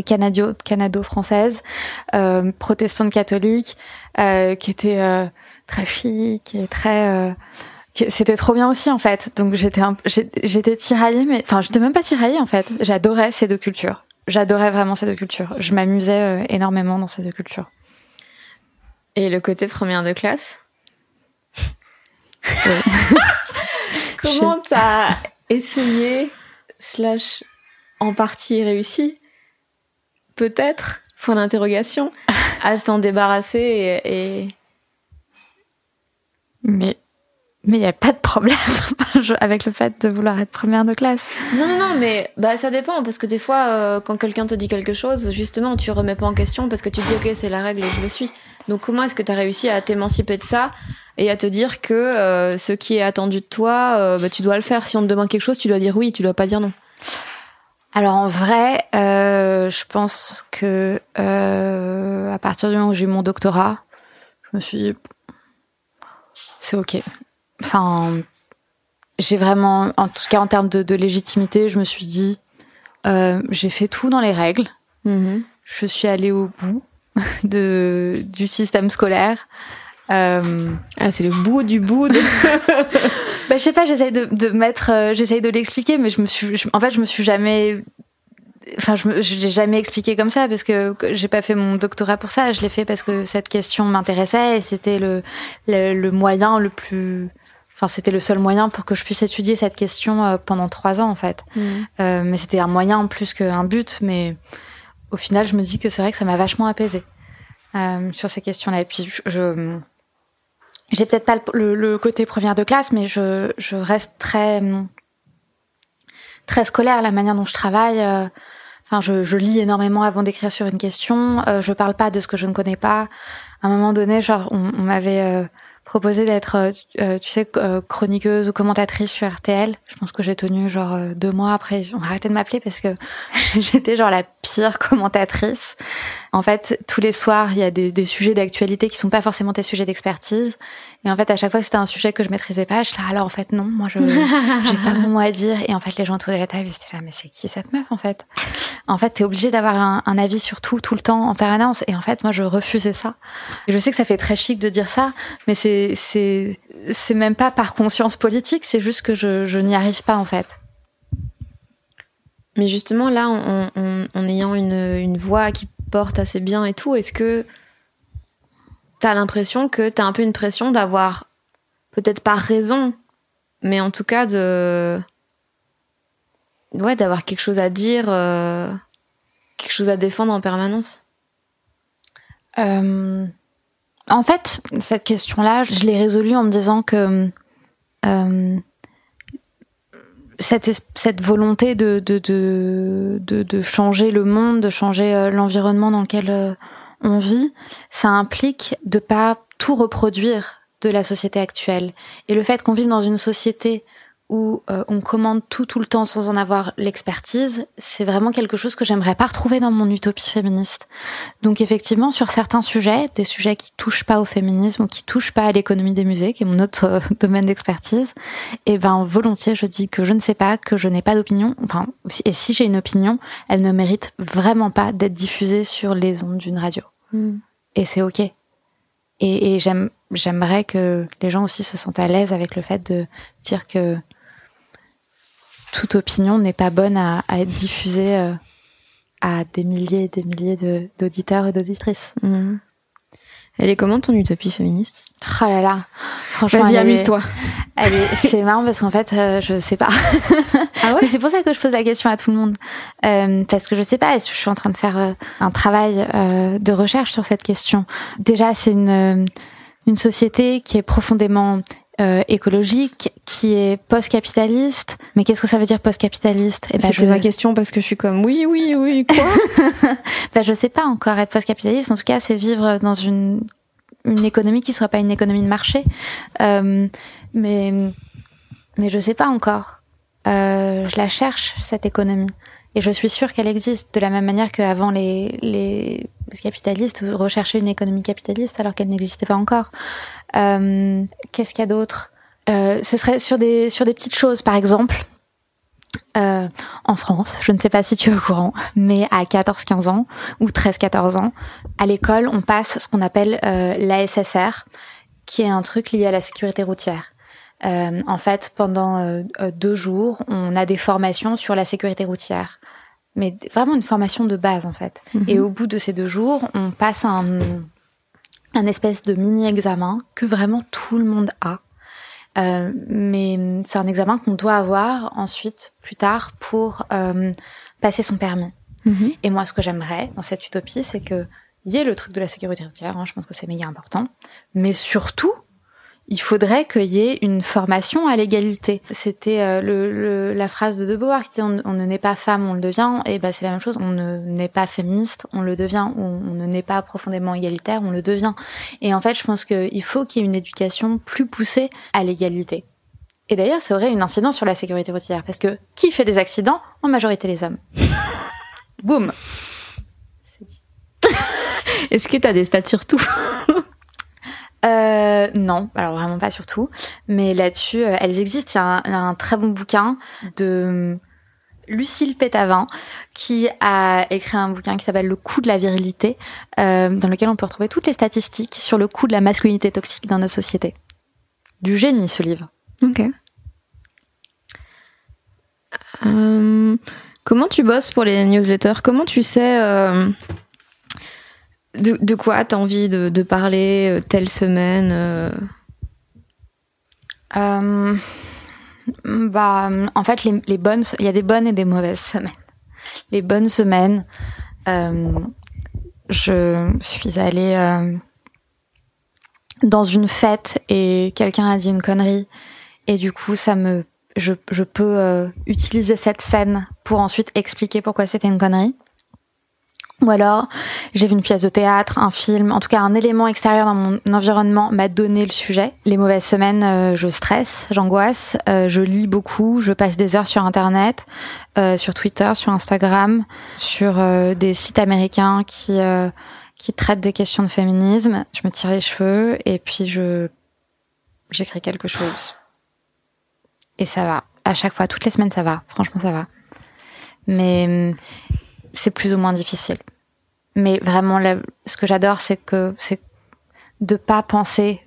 canadio, canado-française, euh, protestante catholique, euh, qui était euh, très chic et très c'était trop bien aussi en fait. Donc j'étais j'étais tiraillée, mais enfin j'étais même pas tiraillée en fait. J'adorais ces deux cultures. J'adorais vraiment ces deux cultures. Je m'amusais énormément dans ces deux cultures. Et le côté première de classe? <laughs> Comment t'as essayé slash en partie réussi? Peut-être, point d'interrogation, <laughs> à t'en débarrasser et, Mais mais il n'y a pas de problème <laughs> avec le fait de vouloir être première de classe. Non, non, non, mais bah, ça dépend, parce que des fois, euh, quand quelqu'un te dit quelque chose, justement, tu remets pas en question parce que tu te dis, ok, c'est la règle et je le suis. Donc comment est-ce que tu as réussi à t'émanciper de ça et à te dire que euh, ce qui est attendu de toi, euh, bah, tu dois le faire. Si on te demande quelque chose, tu dois dire oui, tu dois pas dire non. Alors en vrai, euh, je pense que euh, à partir du moment où j'ai eu mon doctorat, je me suis dit c'est ok. Enfin, j'ai vraiment, en tout cas en termes de, légitimité, je me suis dit euh, j'ai fait tout dans les règles. Mm-hmm. Je suis allée au bout <laughs> de du système scolaire. Euh, ah, c'est le bout du bout. De... <laughs> bah, je sais pas, j'essaye de, de mettre, euh, j'essaye de l'expliquer, mais je me suis, en fait, je me suis jamais, enfin, je l'ai jamais expliqué comme ça parce que j'ai pas fait mon doctorat pour ça. Je l'ai fait parce que cette question m'intéressait et c'était le, le, moyen le plus, enfin, c'était le seul moyen pour que je puisse étudier cette question euh, pendant trois ans, en fait. Mmh. Euh, mais c'était un moyen plus qu'un but, mais au final, je me dis que c'est vrai que ça m'a vachement apaisé. Euh, sur ces questions-là. Et puis, je, j'ai peut-être pas le, côté première de classe, mais je, je reste très très scolaire la manière dont je travaille. Euh, enfin, je, je lis énormément avant d'écrire sur une question. Euh, je parle pas de ce que je ne connais pas. À un moment donné, genre, on, on m'avait euh, proposé d'être, euh, euh, tu sais, euh, chroniqueuse ou commentatrice sur RTL. Je pense que j'ai tenu genre deux mois après. On arrêté de m'appeler parce que <laughs> j'étais genre la pire commentatrice. En fait, tous les soirs, il y a des, des sujets d'actualité qui sont pas forcément tes sujets d'expertise. Et en fait, à chaque fois, c'était un sujet que je maîtrisais pas. Je là, alors en fait, non, moi, je <laughs> j'ai pas mon mot à dire. Et en fait, les gens autour de la table, ils étaient là, mais c'est qui cette meuf en fait? En fait, t'es obligé d'avoir un, un, avis sur tout, tout le temps, en permanence. Et en fait, moi, je refusais ça. Et je sais que ça fait très chic de dire ça, mais c'est c'est c'est même pas par conscience politique. C'est juste que je, je n'y arrive pas en fait. Mais justement, là, en, en, en ayant une, une voix qui porte assez bien et tout, est-ce que t'as l'impression que t'as un peu une pression d'avoir peut-être pas raison, mais en tout cas de ouais d'avoir quelque chose à dire, euh, quelque chose à défendre en permanence? Euh, en fait, cette question-là, je l'ai résolue en me disant que euh, cette, cette volonté de, de, de, de, de changer le monde, de changer euh, l'environnement dans lequel euh, on vit, ça implique de pas tout reproduire de la société actuelle. Et le fait qu'on vive dans une société où euh, on commande tout tout le temps sans en avoir l'expertise, c'est vraiment quelque chose que j'aimerais pas retrouver dans mon utopie féministe. Donc effectivement, sur certains sujets, des sujets qui touchent pas au féminisme ou qui touchent pas à l'économie des musées, qui est mon autre euh, <laughs> domaine d'expertise, et eh ben volontiers je dis que je ne sais pas, que je n'ai pas d'opinion. Enfin, et si j'ai une opinion, elle ne mérite vraiment pas d'être diffusée sur les ondes d'une radio. Hmm. Et c'est ok. Et, et j'aime, j'aimerais que les gens aussi se sentent à l'aise avec le fait de dire que toute opinion n'est pas bonne à, être diffusée euh, à des milliers et des milliers d'auditeurs et d'auditrices. Mhm. Elle est comment ton utopie féministe? Oh là là Franchement, Vas-y, amuse-toi. <laughs> C'est marrant parce qu'en fait, euh, je sais pas. Ah ouais? <laughs> C'est pour ça que je pose la question à tout le monde. Euh, parce que je sais pas, est-ce que je suis en train de faire un travail de recherche sur cette question? Déjà, c'est une, une société qui est profondément écologique, qui est post-capitaliste. Mais qu'est-ce que ça veut dire post-capitaliste? Eh ben, C'était ma question parce que je suis comme oui, oui, oui, quoi? <laughs> Ben, Je sais pas encore être post-capitaliste. En tout cas, c'est vivre dans une, une économie qui soit pas une économie de marché. Euh, mais, mais je sais pas encore. Euh, je la cherche, cette économie. Et je suis sûre qu'elle existe de la même manière qu'avant les, les capitalistes recherchaient une économie capitaliste alors qu'elle n'existait pas encore. Euh, Qu'est-ce qu'il y a d'autre? Euh, Ce serait sur des, sur des petites choses, par exemple. Euh, en France, je ne sais pas si tu es au courant, mais à 14-15 ans ou 13-14 ans, à l'école, on passe ce qu'on appelle euh, l'ASSR, qui est un truc lié à la sécurité routière. Euh, en fait, pendant euh, euh, deux jours, on a des formations sur la sécurité routière mais vraiment une formation de base en fait. Mhm. Et au bout de ces deux jours, on passe un, un espèce de mini-examen que vraiment tout le monde a. Euh, mais c'est un examen qu'on doit avoir ensuite, plus tard, pour euh, passer son permis. Mhm. Et moi, ce que j'aimerais dans cette utopie, c'est que y ait le truc de la sécurité routière, hein, je pense que c'est méga important, mais surtout il faudrait qu'il y ait une formation à l'égalité. C'était euh, le, la phrase de De Beauvoir qui disait on, ne naît pas femme, on le devient. Et ben c'est la même chose. On ne naît pas féministe, on le devient. On, on ne naît pas profondément égalitaire, on le devient. Et en fait, je pense qu'il faut qu'il y ait une éducation plus poussée à l'égalité. Et d'ailleurs, ça aurait une incidence sur la sécurité routière parce que qui fait des accidents? En majorité les hommes. <laughs> Boum. C'est dit. <laughs> Est-ce que tu as des stats sur tout? <laughs> euh, non, alors vraiment pas surtout. Mais là-dessus, euh, elles existent. Il y, a un, très bon bouquin de Lucille Pétavin qui a écrit un bouquin qui s'appelle Le coût de la virilité, euh, dans lequel on peut retrouver toutes les statistiques sur le coût de la masculinité toxique dans notre société. Du génie, ce livre. Ok. Euh, comment tu bosses pour les newsletters? Comment tu sais de, quoi t'as envie de, parler euh, telle semaine euh Bah, en fait, les, bonnes, il y a des bonnes et des mauvaises semaines. Les bonnes semaines, euh, je suis allée dans une fête et quelqu'un a dit une connerie et du coup, ça me, je peux utiliser cette scène pour ensuite expliquer pourquoi c'était une connerie. Ou alors, j'ai vu une pièce de théâtre, un film, en tout cas un élément extérieur dans mon environnement m'a donné le sujet. Les mauvaises semaines, euh, je stresse, j'angoisse, euh, je lis beaucoup, je passe des heures sur Internet, euh, sur Twitter, sur Instagram, sur des sites américains qui qui traitent des questions de féminisme. Je me tire les cheveux et puis je j'écris quelque chose. Et ça va. À chaque fois, toutes les semaines, ça va. Franchement, ça va. Mais c'est plus ou moins difficile. Mais vraiment, ce que j'adore, c'est que c'est de pas penser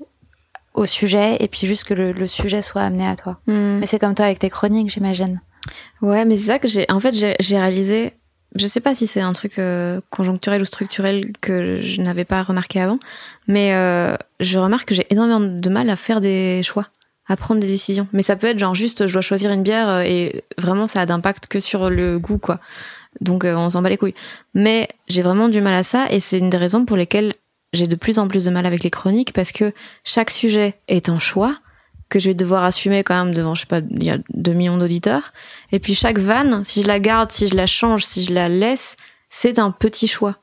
au sujet et puis juste que le, sujet soit amené à toi. Hmm. Mais c'est comme toi avec tes chroniques, j'imagine. Ouais, mais c'est ça que j'ai. En fait, j'ai réalisé. Je sais pas si c'est un truc euh, conjoncturel ou structurel que je n'avais pas remarqué avant, mais euh, je remarque que j'ai énormément de mal à faire des choix, à prendre des décisions. Mais ça peut être genre juste, je dois choisir une bière euh, et vraiment ça a d'impact que sur le goût, quoi. Donc euh, on s'en bat les couilles. Mais j'ai vraiment du mal à ça et c'est une des raisons pour lesquelles j'ai de plus en plus de mal avec les chroniques parce que chaque sujet est un choix que je vais devoir assumer quand même devant, je sais pas, il y a 2 millions d'auditeurs. Et puis chaque vanne, si je la garde, si je la change, si je la laisse, c'est un petit choix.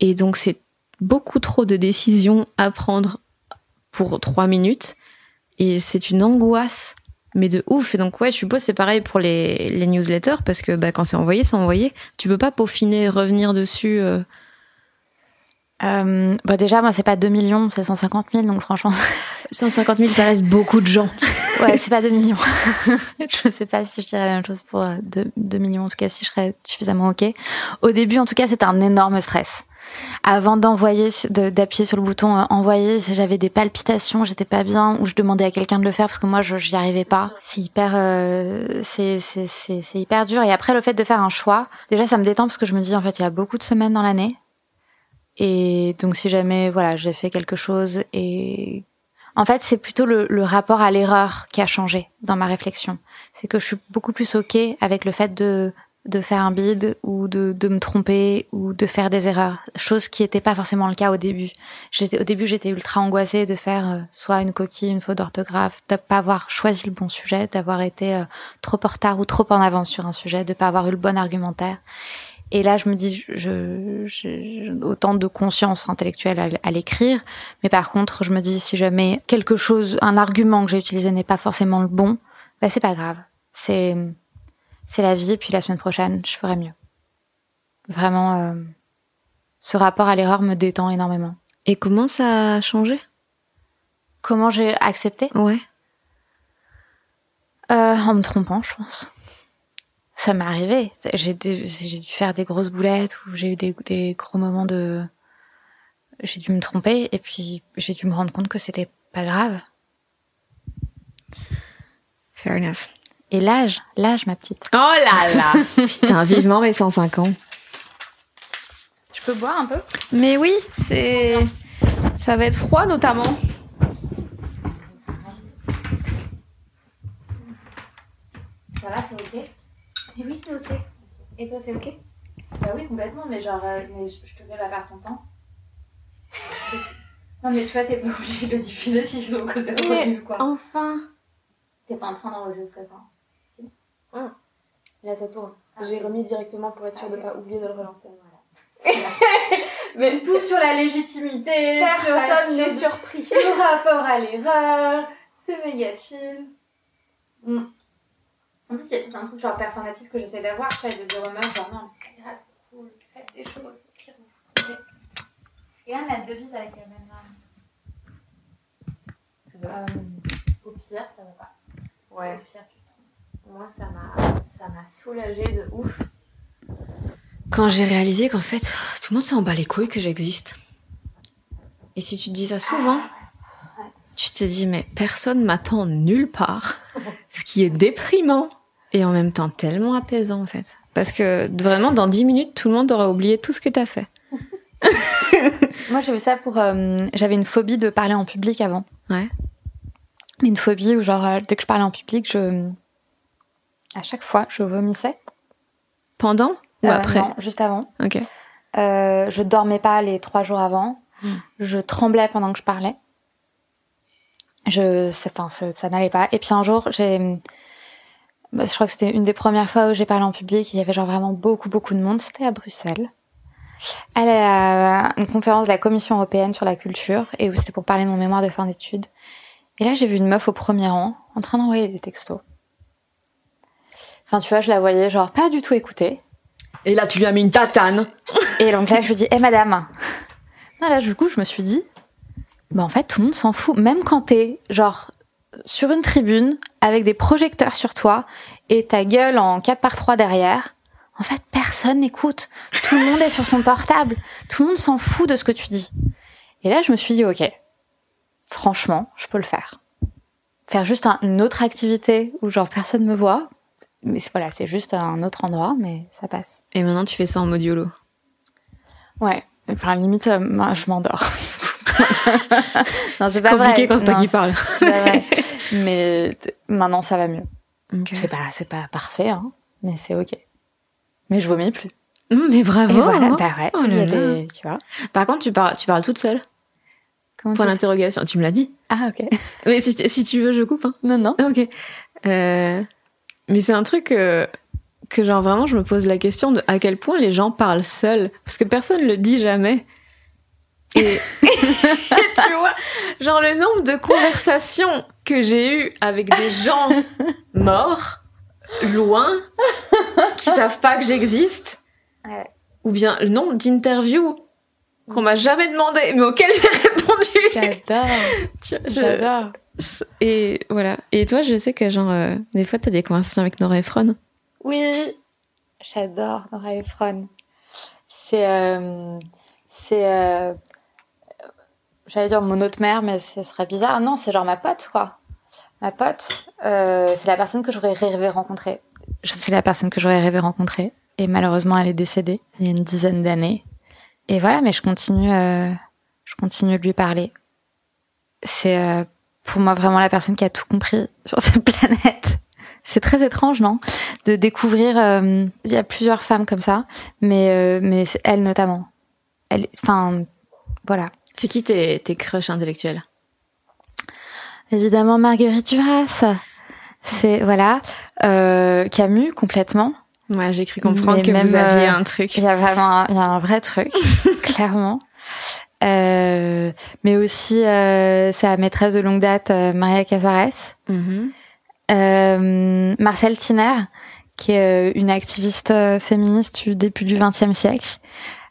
Et donc c'est beaucoup trop de décisions à prendre pour 3 minutes. Et c'est une angoisse, mais de ouf. Et donc ouais, je suppose c'est pareil pour les, les newsletters, parce que bah, quand c'est envoyé, c'est envoyé. Tu peux pas peaufiner, revenir dessus. Euh, euh, bah déjà, moi, c'est pas 2 millions, c'est 150 000, donc franchement. <laughs> 150 000, ça reste beaucoup de gens. <laughs> ouais, c'est pas 2 millions. <laughs> je sais pas si je dirais la même chose pour 2, euh, 2 millions, en tout cas, si je serais suffisamment OK. Au début, en tout cas, c'était un énorme stress. Avant d'envoyer, d'appuyer sur le bouton euh, envoyer, j'avais des palpitations, j'étais pas bien, ou je demandais à quelqu'un de le faire parce que moi, je j'y arrivais pas. C'est hyper, euh, c'est c'est hyper dur. Et après, le fait de faire un choix, déjà, ça me détend parce que je me dis en fait, il y a beaucoup de semaines dans l'année et donc si jamais voilà j'ai fait quelque chose et en fait c'est plutôt le, le, rapport à l'erreur qui a changé dans ma réflexion. C'est que je suis beaucoup plus ok avec le fait de de faire un bide ou de, de me tromper ou de faire des erreurs, chose qui n'était pas forcément le cas au début. J'étais au début j'étais ultra angoissée de faire euh, soit une coquille, une faute d'orthographe, de pas avoir choisi le bon sujet, d'avoir été euh, trop en retard ou trop en avance sur un sujet, de pas avoir eu le bon argumentaire. Et là, je me dis, je, j'ai autant de conscience intellectuelle à, l'écrire, mais par contre, je me dis, si jamais quelque chose, un argument que j'ai utilisé n'est pas forcément le bon, bah c'est pas grave. C'est, c'est la vie. Puis la semaine prochaine, je ferai mieux. Vraiment, euh, ce rapport à l'erreur me détend énormément. Et comment ça a changé? Comment j'ai accepté? Ouais. Euh, en me trompant, je pense ça m'est arrivé. J'ai dû faire des grosses boulettes ou j'ai eu des, gros moments de. J'ai dû me tromper et puis j'ai dû me rendre compte que c'était pas grave. Fair enough. Et l'âge, l'âge, ma petite. Oh là là <laughs> Putain, vivement mes 105 ans. Je peux boire un peu? Mais oui, c'est. Ça va être froid notamment. Ça va, c'est ok? Et oui, c'est ok. Et toi, c'est ok? Bah oui, complètement, mais genre, euh, mais je, te fais pas perdre ton temps. <laughs> non, mais tu vois, t'es pas obligé de le diffuser si ils ont causé mais quoi. Enfin T'es pas en train d'enregistrer ça ah. Là, ça tourne. Ah. J'ai remis directement pour être sûre de pas oublier de le relancer. Voilà. <laughs> mais tout sur la légitimité, personne n'est surpris. <laughs> Le rapport à l'erreur, c'est méga chill. Mm. En plus, il y a tout un truc genre performatif que j'essaie d'avoir, après, de dire aux meufs, genre non, c'est pas grave, c'est cool, faites des choses, au pire, vous vous trouvez. C'est quand même la devise avec la même euh, au pire, ça va pas. Ouais. Au pire, tu. Moi, ça m'a, ça m'a soulagé de ouf. Quand j'ai réalisé qu'en fait, tout le monde s'en bat les couilles que j'existe. Et si tu te dis ça souvent, ah, tu te dis, mais personne m'attend nulle part. <laughs> Ce qui est déprimant et en même temps tellement apaisant en fait. Parce que vraiment, dans 10 minutes, tout le monde aura oublié tout ce que tu as fait. <laughs> Moi, j'avais ça pour. Euh, j'avais une phobie de parler en public avant. Ouais. Une phobie où, genre, euh, dès que je parlais en public, je. À chaque fois, je vomissais. Pendant ou euh, après Non, juste avant. Ok. je dormais pas les trois jours avant. Hmm. Je tremblais pendant que je parlais. Je, enfin, ça, ça n'allait pas. Et puis un jour, j'ai bah, je crois que c'était une des premières fois où j'ai parlé en public. Il y avait genre vraiment beaucoup, beaucoup de monde. C'était à Bruxelles. Elle a une conférence de la Commission européenne sur la culture et où c'était pour parler de mon mémoire de fin d'études. Et là, j'ai vu une meuf au premier rang en train d'envoyer des textos. Enfin, tu vois, je la voyais genre pas du tout écouter. Et là, tu lui as mis une tatane. Et donc là, je lui dis, hé madame. Non, là, du coup, je me suis dit, bah en fait, tout le monde s'en fout. Même quand t'es genre sur une tribune avec des projecteurs sur toi et ta gueule en 4 par 3 derrière, en fait, personne n'écoute. Tout le monde est sur son portable. Tout le monde s'en fout de ce que tu dis. Et là, je me suis dit, OK, franchement, je peux le faire. Faire juste une autre activité où genre personne me voit. Mais voilà, c'est juste un autre endroit, mais ça passe. Et maintenant, tu fais ça en mode YOLO. Ouais. Enfin, limite, euh, je m'endors. <laughs> non, c'est pas compliqué quand c'est toi qui parles. <laughs> mais maintenant, ça va mieux. C'est pas, c'est pas parfait, hein, mais c'est ok. Mais je vomis plus. Mais bravo. voilà, hein. bah ouais, oh tu vois. Par contre, tu parles, tu parles toute seule. Comment Point d'interrogation. Tu me l'as dit. Ah, ok. Mais si, si, tu veux, je coupe. Hein. Non, non. Ok. Euh, mais c'est un truc que, que, genre, vraiment, je me pose la question de à quel point les gens parlent seuls. Parce que personne le dit jamais. <laughs> <laughs> Et, tu vois, genre, le nombre de conversations que j'ai eues avec des gens morts, loin, qui savent pas que j'existe. Ouais. Ou bien le nombre d'interviews qu'on m'a jamais demandé, mais auquel j'ai <laughs> répondu. J'adore. J'adore. Et voilà. Et toi, je sais que genre euh, des fois t'as des conversations avec Nora Ephron. Oui, j'adore Nora Ephron. C'est euh, c'est euh, j'allais dire mon autre mère, mais ce serait bizarre. Non, c'est genre ma pote quoi. Ma pote, c'est la personne que j'aurais rêvé rencontrer. C'est la personne que j'aurais rêvé rencontrer. Et malheureusement, elle est décédée il y a une dizaine d'années et voilà, mais je continue, je continue de lui parler. C'est pour moi vraiment la personne qui a tout compris sur cette <laughs> planète. C'est très étrange, non? De découvrir. Euh, il y a plusieurs femmes comme ça, mais mais elle notamment. Elle, enfin, voilà. C'est qui tes tes crushs intellectuels? Évidemment, Marguerite Duras. C'est voilà, Camus complètement. Ouais, j'ai cru comprendre que vous aviez euh, un truc. Il y a vraiment, il y a un vrai truc, <laughs> clairement. Euh, mais aussi euh, sa maîtresse de longue date, euh, Maria Casares. Euh, Marcel Tiner, qui est une activiste féministe du début du XXe siècle.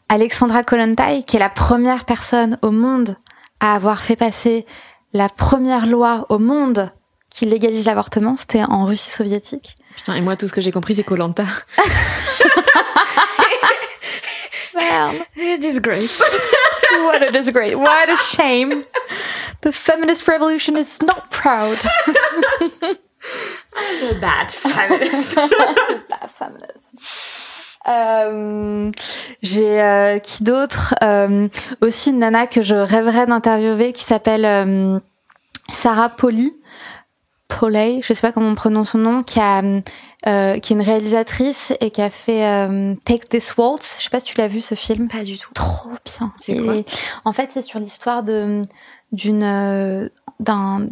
Alexandra Kollontai, qui est la première personne au monde à avoir fait passer la première loi au monde qui légalise l'avortement. C'était en Russie soviétique. Putain, et moi, tout ce que j'ai compris, c'est Colanta. <laughs> Merde. Disgrace. <laughs> What a disgrace. What a shame. The feminist revolution is not proud. The bad feminist. <laughs> bad feminist. Euh, j'ai euh, qui d'autre? Euh, Aussi une nana que je rêverais d'interviewer qui s'appelle Sarah Poli Poley, je sais pas comment on prononce son nom, qui a euh, qui est une réalisatrice et qui a fait euh, Take This Waltz. Je sais pas si tu l'as vu ce film. Pas du tout. Trop bien. C'est quoi En fait, c'est sur l'histoire de d'une euh, d'un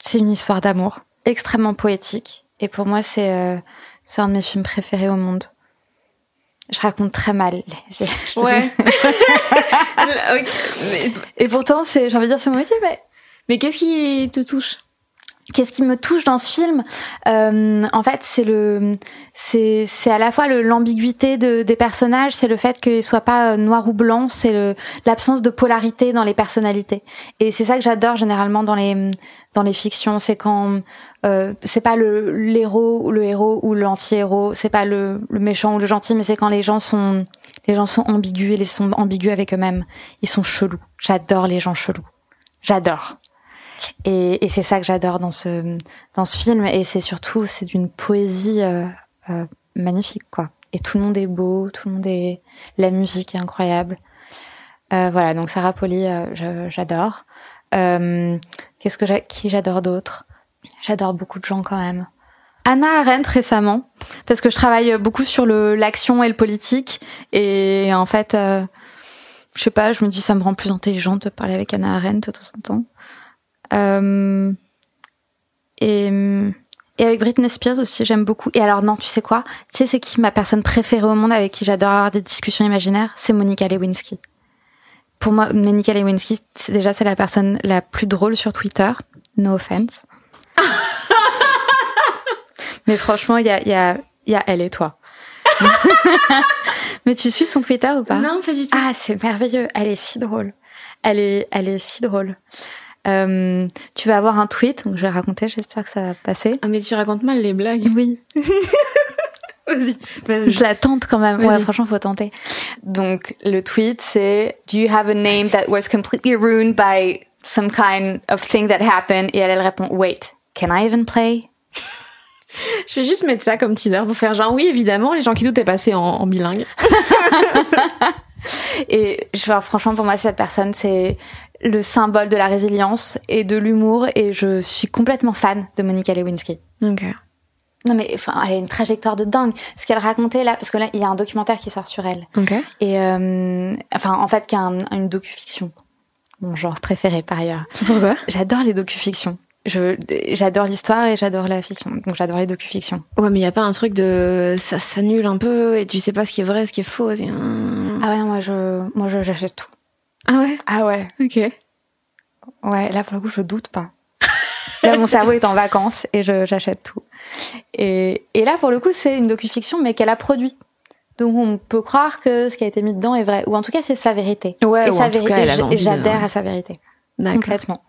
c'est une histoire d'amour extrêmement poétique et pour moi c'est euh, c'est un de mes films préférés au monde. Je raconte très mal. <laughs> Ouais. <laughs> Et pourtant, c'est, j'ai envie de dire, c'est mon métier, mais. Mais qu'est-ce qui te touche? Qu'est-ce qui me touche dans ce film euh, En fait, c'est le, c'est, c'est à la fois l'ambiguïté de, des personnages, c'est le fait qu'ils soient pas euh, noir ou blanc, c'est l'absence de polarité dans les personnalités. Et c'est ça que j'adore généralement dans les, dans les fictions, c'est quand euh, c'est pas le l'héros ou le héros ou l'anti-héros, c'est pas le, le méchant ou le gentil, mais c'est quand les gens sont, les gens sont ambigus et ils sont ambigus avec eux-mêmes. Ils sont chelous. J'adore les gens chelous. J'adore. Et, et c'est ça que j'adore dans ce dans ce film. Et c'est surtout c'est d'une poésie euh, euh, magnifique quoi. Et tout le monde est beau, tout le monde est la musique est incroyable. Euh, voilà donc Sarah Poli euh, j'adore. Euh, qu'est-ce que j'ai qui j'adore d'autre? J'adore beaucoup de gens quand même. Anna Arendt récemment parce que je travaille beaucoup sur le l'action et le politique et en fait je sais pas je me dis ça me rend plus intelligente de parler avec Anna Arendt de temps en temps. Euh, et, et avec Britney Spears aussi, j'aime beaucoup. Et alors non, tu sais quoi? Tu sais c'est qui ma personne préférée au monde avec qui j'adore avoir des discussions imaginaires? C'est Monica Lewinsky. Pour moi, Monica Lewinsky, c'est déjà c'est la personne la plus drôle sur Twitter. No offense. <laughs> Mais franchement, il y a, y, a, y a elle et toi. <laughs> Mais tu suis son Twitter ou pas? Non, pas du tout. Ah, c'est merveilleux. Elle est si drôle. Elle est, elle est si drôle. Euh, tu vas avoir un tweet, donc je vais raconter, j'espère que ça va passer. Ah mais tu racontes mal les blagues. Oui. <laughs> vas-y, vas Je la tente quand même. Ouais, franchement, faut tenter. Donc le tweet c'est Do you have a name that was completely ruined by some kind of thing that happened? Et elle, elle répond Wait, can I even play? Je vais juste mettre ça comme teaser pour faire genre oui évidemment les gens qui doutent est passé en, en bilingue. <laughs> Et je vois, franchement, pour moi, cette personne, c'est le symbole de la résilience et de l'humour et je suis complètement fan de Monica Lewinsky. Ok. Non mais enfin elle a une trajectoire de dingue. Ce qu'elle racontait là, parce que là il y a un documentaire qui sort sur elle. Ok. Et euh, enfin en fait qui a un, une docu-fiction mon genre préféré par ailleurs. Pourquoi? J'adore les docu-fictions. j'adore l'histoire et j'adore la fiction. Donc j'adore les docu-fictions. Ouais, mais il y a pas un truc de ça s'annule un peu et tu sais pas ce qui est vrai, ce qui est faux. Ah ouais, moi je moi j'achète tout. Ah ouais? Ah ouais. OK. Ouais, là pour le coup, je doute pas. là mon cerveau est en vacances et j'achète tout. Et, et là pour le coup, c'est une docu-fiction mais qu'elle a produit. Donc on peut croire que ce qui a été mis dedans est vrai, ou en tout cas c'est sa vérité. Ouais, et sa vérité. Et j'adhère à sa vérité. Complètement.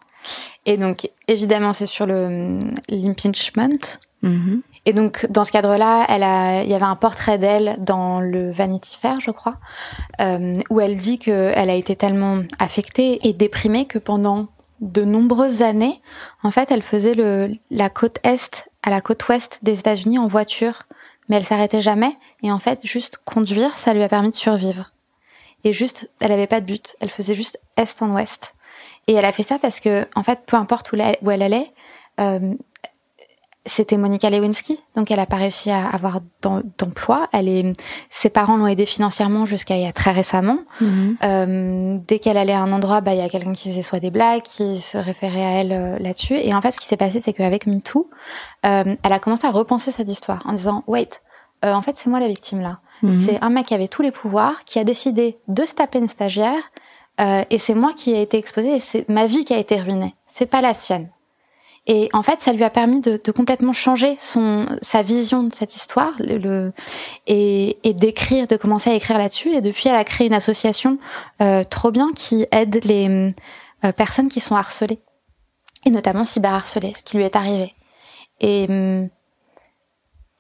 Et donc évidemment c'est sur le l'impeachment. Mm-hmm. Et donc dans ce cadre-là, il y avait un portrait d'elle dans le Vanity Fair, je crois, euh, où elle dit qu'elle a été tellement affectée et déprimée que pendant de nombreuses années, en fait, elle faisait la côte est à la côte ouest des États-Unis en voiture mais elle s'arrêtait jamais. Et en fait, juste conduire, ça lui a permis de survivre. Et juste, elle avait pas de but. Elle faisait juste est en ouest. Et elle a fait ça parce que, en fait, peu importe où, elle allait, euh, c'était Monica Lewinsky, donc elle n'a pas réussi à avoir d'emploi. Elle est, ses parents l'ont aidée financièrement jusqu'à il y a très récemment. Mhm. Euh, dès qu'elle allait à un endroit, bah il y a quelqu'un qui faisait soit des blagues, qui se référait à elle euh, là-dessus. Et en fait, ce qui s'est passé, c'est qu'avec MeToo, euh, elle a commencé à repenser cette histoire en disant wait, euh, en fait c'est moi la victime là. Mhm. C'est un mec qui avait tous les pouvoirs, qui a décidé de se taper une stagiaire. et c'est moi qui ai été exposée et c'est ma vie qui a été ruinée. C'est pas la sienne. Et en fait, ça lui a permis de, de complètement changer son sa vision de cette histoire, le, et, et d'écrire, de commencer à écrire là-dessus. Et depuis, elle a créé une association euh, trop bien qui aide les euh, personnes qui sont harcelées, et notamment cyberharcelées, ce qui lui est arrivé. Et hum,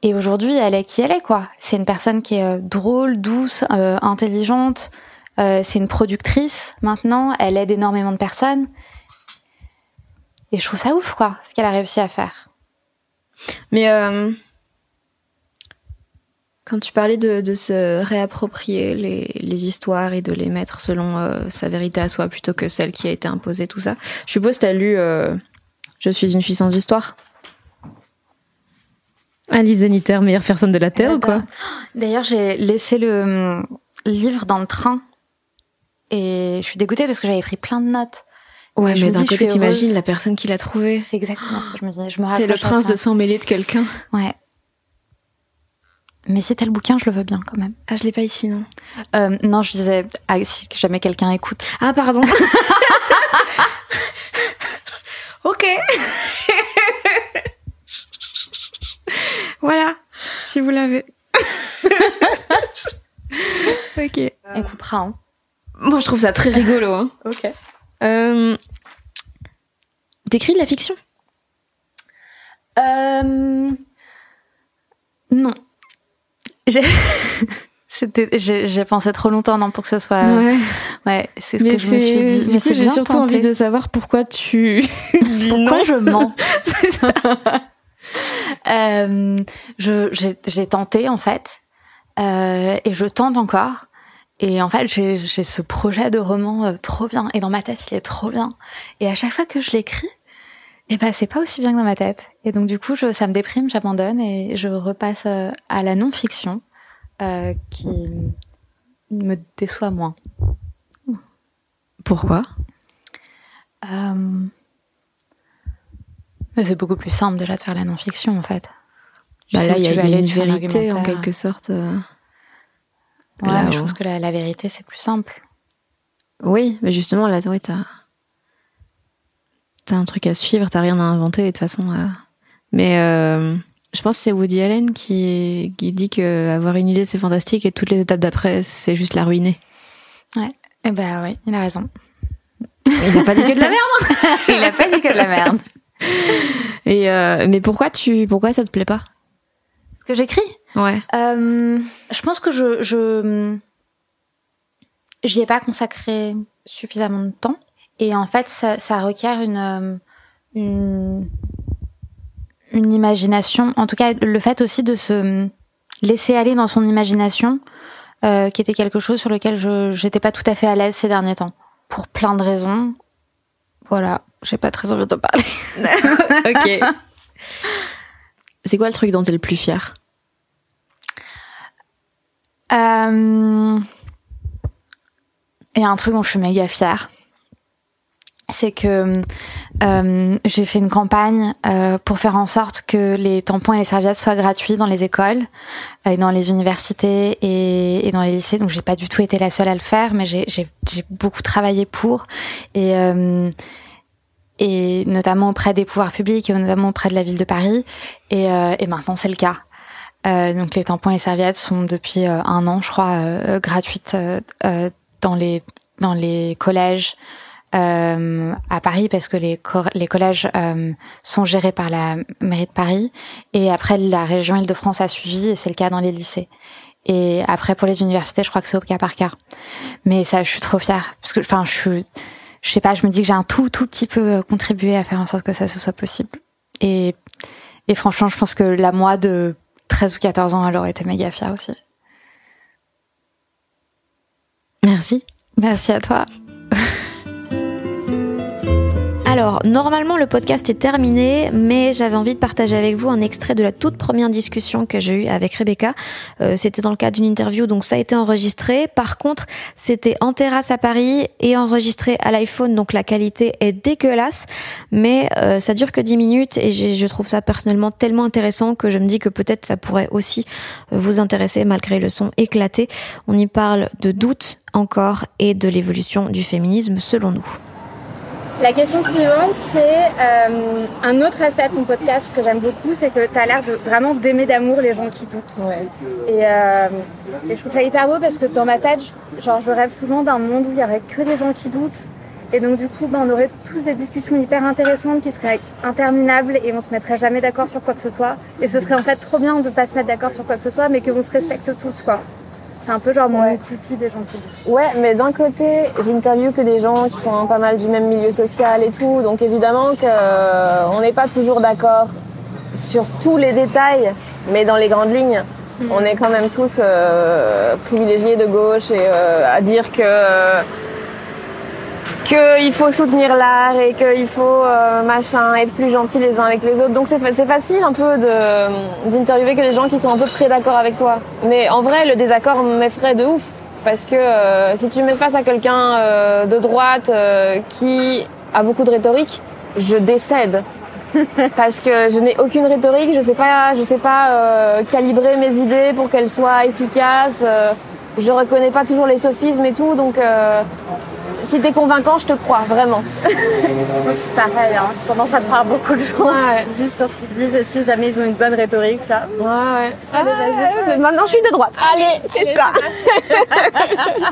et aujourd'hui, elle est qui elle est, quoi. C'est une personne qui est euh, drôle, douce, euh, intelligente. Euh, c'est une productrice maintenant. Elle aide énormément de personnes. Et je trouve ça ouf, quoi, ce qu'elle a réussi à faire. Mais euh, quand tu parlais de, de se réapproprier les, les, histoires et de les mettre selon euh, sa vérité à soi plutôt que celle qui a été imposée, tout ça, je suppose que tu as lu euh, Je suis une fille sans histoire Alice Zeniter, meilleure personne de la Terre ou quoi? D'ailleurs, j'ai laissé le hum, livre dans le train et je suis dégoûtée parce que j'avais pris plein de notes. Ouais, mais d'un côté, t'imagines la personne qui l'a trouvé. C'est exactement ce que je me dis. Je me T'es le prince de s'en mêler de quelqu'un. Ouais. Mais si t'as le bouquin, je le veux bien quand même. Ah, je l'ai pas ici, non euh, Non, je disais, ah, si jamais quelqu'un écoute. Ah, pardon. <laughs> ok. voilà, si vous l'avez. <laughs> ok. On coupera. Hein. Moi, je trouve ça très rigolo. Hein. ok. Euh, T'écris de la fiction? Euh... Non. <laughs> J'ai pensé trop longtemps non pour que ce soit. Ouais. Ouais, c'est ce que je me suis dit. Du coup, j'ai surtout envie de savoir pourquoi tu. <laughs> pourquoi je mens. <laughs> euh, j'ai tenté en fait, euh, et je tente encore. Et en fait, j'ai ce projet de roman euh, trop bien. Et dans ma tête, il est trop bien. Et à chaque fois que je l'écris, eh ben, c'est pas aussi bien que dans ma tête. Et donc, du coup, je, ça me déprime, j'abandonne et je repasse euh, à la non-fiction euh, qui me déçoit moins. Pourquoi? Euh... C'est beaucoup plus simple déjà de faire la non-fiction, en fait. Bah là, il y a, une vérité, en quelque sorte. Ouais, je pense que la, vérité, c'est plus simple. Oui, mais justement, là, ouais, t'as. T'as un truc à suivre, t'as rien à inventer, de toute façon. Euh. Mais euh, je pense que c'est Woody Allen qui, qui dit que avoir une idée, c'est fantastique, et toutes les étapes d'après, c'est juste la ruiner. Ouais, et eh ben oui, il a raison. Il n'a pas dit que de la merde <laughs> Il n'a pas dit que de la merde Et euh, mais pourquoi tu pourquoi ça te plaît pas? Ce que j'écris? Ouais. Euh, je pense que je, je j'y ai pas consacré suffisamment de temps. Et en fait ça, ça requiert une, euh, une une imagination. En tout cas le fait aussi de se laisser aller dans son imagination euh, qui était quelque chose sur lequel je j'étais pas tout à fait à l'aise ces derniers temps. Pour plein de raisons. Voilà. J'ai pas très envie de parler. <laughs> Ok. <laughs> C'est quoi le truc dont tu es le plus fier euh... A un truc dont je suis méga fière. c'est que euh, j'ai fait une campagne euh, pour faire en sorte que les tampons et les serviettes soient gratuits dans les écoles, et dans les universités et, et dans les lycées. Donc j'ai pas du tout été la seule à le faire, mais j'ai beaucoup travaillé pour et euh, et notamment auprès des pouvoirs publics et notamment auprès de la ville de Paris. Et, euh, et maintenant c'est le cas. Euh, donc les tampons et les serviettes sont depuis euh, un an, je crois, euh, gratuites dans les dans les collèges euh, à Paris parce que les, les collèges euh, sont gérés par la mairie de Paris et après la région Île-de-France a suivi et c'est le cas dans les lycées. Et après pour les universités, je crois que c'est au cas par cas. Mais ça, je suis trop fière parce que enfin je suis je sais pas, je me dis que j'ai un tout tout petit peu contribué à faire en sorte que ça soit possible. Et et franchement, je pense que la moi de 13 ou 14 ans, elle aurait été méga fière aussi. Merci. Merci à toi. Alors, normalement, le podcast est terminé, mais j'avais envie de partager avec vous un extrait de la toute première discussion que j'ai eue avec Rebecca. Euh, c'était dans le cadre d'une interview, donc ça a été enregistré. Par contre, c'était en terrasse à Paris et enregistré à l'iPhone, donc la qualité est dégueulasse, mais euh, ça dure que 10 minutes et je trouve ça personnellement tellement intéressant que je me dis que peut-être ça pourrait aussi vous intéresser malgré le son éclaté. On y parle de doute encore et de l'évolution du féminisme selon nous. La question suivante, c'est euh, un autre aspect de ton podcast que j'aime beaucoup, c'est que tu as l'air de vraiment d'aimer d'amour les gens qui doutent. Et, euh, et, je trouve ça hyper beau parce que dans ma tête, genre, je rêve souvent d'un monde où il y aurait que des gens qui doutent. Et donc du coup, ben, on aurait tous des discussions hyper intéressantes qui seraient interminables et on se mettrait jamais d'accord sur quoi que ce soit. Et ce serait en fait trop bien de pas se mettre d'accord sur quoi que ce soit, mais qu'on se respecte tous, quoi. C'est un peu genre mon utopie des gens qui Ouais, mais d'un côté, j'interviewe que des gens qui sont pas mal du même milieu social et tout, donc évidemment qu'on euh, n'est pas toujours d'accord sur tous les détails, mais dans les grandes lignes, mm. on est quand même tous euh, privilégiés de gauche et euh, à dire que qu'il faut soutenir l'art et qu'il faut euh, machin être plus gentil les uns avec les autres. Donc c'est facile un peu d'interviewer que les gens qui sont un peu très d'accord avec toi. Mais en vrai, le désaccord m'effraie de ouf. Parce que euh, si tu mets face à quelqu'un euh, de droite qui a beaucoup de rhétorique, je décède. <laughs> parce que je n'ai aucune rhétorique, je sais pas, je sais pas calibrer mes idées pour qu'elles soient efficaces. Je reconnais pas toujours les sophismes et tout, donc si t'es convaincant, je te crois, vraiment. Moi, suis pareil, hein. j'ai tendance à croire beaucoup de gens, <laughs> juste sur ce qu'ils disent, et si jamais ils ont une bonne rhétorique, là. Ouais, ouais. Allez, vas-y. Maintenant, je suis de droite. Allez, c'est ça. <laughs>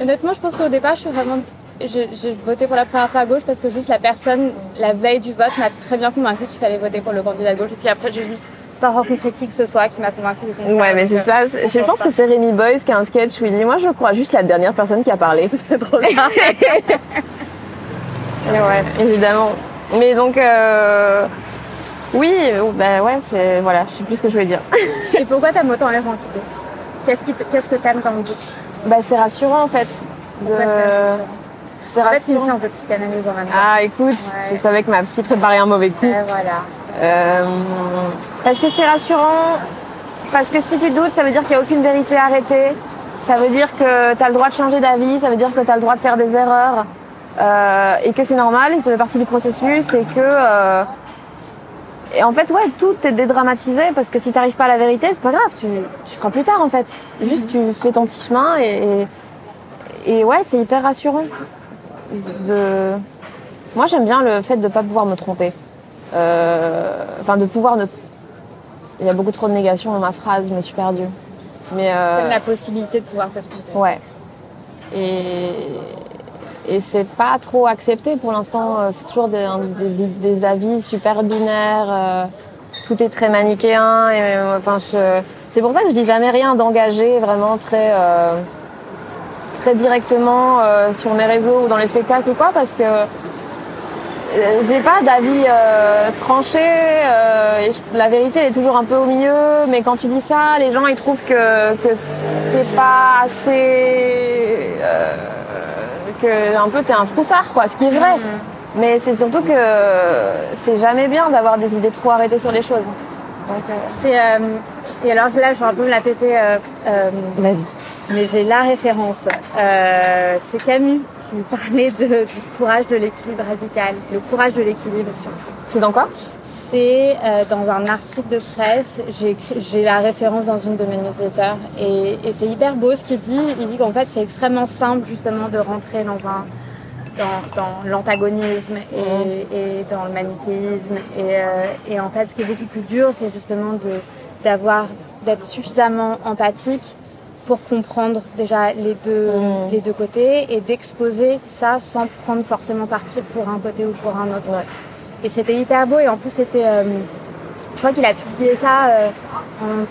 Honnêtement, je pense qu'au départ, je suis vraiment j'ai voté pour la première fois à gauche parce que juste la personne, la veille du vote, m'a très bien convaincu qu'il fallait voter pour le candidat à gauche. Et puis après, j'ai juste pas rencontré qui que ce soit qui m'a convaincu Ouais, mais c'est ça. Je pense que c'est Rémi Boyce qui a un sketch où il dit Moi, je crois juste la dernière personne qui a parlé. <laughs> c'est trop ça. <laughs> ouais, évidemment. Mais donc, euh, oui, ben ouais, c'est. Voilà, je sais plus ce que je voulais dire. <laughs> Et pourquoi t'aimes autant les doutent Qu'est-ce qui Qu'est-ce que t'aimes dans le doute Bah, c'est rassurant en fait. De... c'est rassurant? En fait, c'est une séance de psychanalyse en même temps. Ah, écoute, je savais que ma psy préparait un mauvais coup. Et voilà. Euh, parce que c'est rassurant, parce que si tu doutes, ça veut dire qu'il n'y a aucune vérité arrêtée, ça veut dire que tu as le droit de changer d'avis, ça veut dire que tu as le droit de faire des erreurs, euh, et que c'est normal, et que ça fait partie du processus, et que... Euh, et en fait, ouais, tout est dédramatisé, parce que si tu n'arrives pas à la vérité, c'est pas grave, tu, tu, feras plus tard en fait. Juste tu fais ton petit chemin, et, et, ouais, c'est hyper rassurant. De... Moi j'aime bien le fait de ne pas pouvoir me tromper. Euh, enfin, de pouvoir ne. Il y a beaucoup trop de négations dans ma phrase, je me suis perdue. Mais euh... la possibilité de pouvoir te tromper. Ouais. Et et c'est pas trop accepté pour l'instant. Euh, toujours des, des, des, avis super binaires. Euh, tout est très manichéen. Et, enfin, c'est pour ça que je dis jamais rien d'engagé, vraiment très très directement sur mes réseaux ou dans les spectacles ou quoi, parce que j'ai pas d'avis euh, tranché. Euh, la vérité est toujours un peu au milieu, mais quand tu dis ça, les gens ils trouvent que, que t'es pas assez, que un peu t'es un froussard quoi, ce qui est vrai. Mm. Mais c'est surtout que c'est jamais bien d'avoir des idées trop arrêtées sur les choses. C'est et alors là, je vais un peu me la péter. Vas-y. Mais j'ai la référence. c'est Camus qui <laughs> parlait de, du courage de l'équilibre radical, le courage de l'équilibre surtout. C'est dans quoi? C'est euh, dans un article de presse, j'ai la référence dans une de mes newsletters et, et c'est hyper beau ce qu'il dit. Il dit qu'en fait c'est extrêmement simple justement de rentrer dans un dans, dans l'antagonisme et, et, dans le manichéisme et, euh, et, en fait ce qui est beaucoup plus dur c'est justement de d'avoir d'être suffisamment empathique pour comprendre déjà les deux, mmh. les deux côtés et d'exposer ça sans prendre forcément parti pour un côté ou pour un autre. Ouais. Et c'était hyper beau et en plus c'était, euh, je crois qu'il a publié ça euh, en,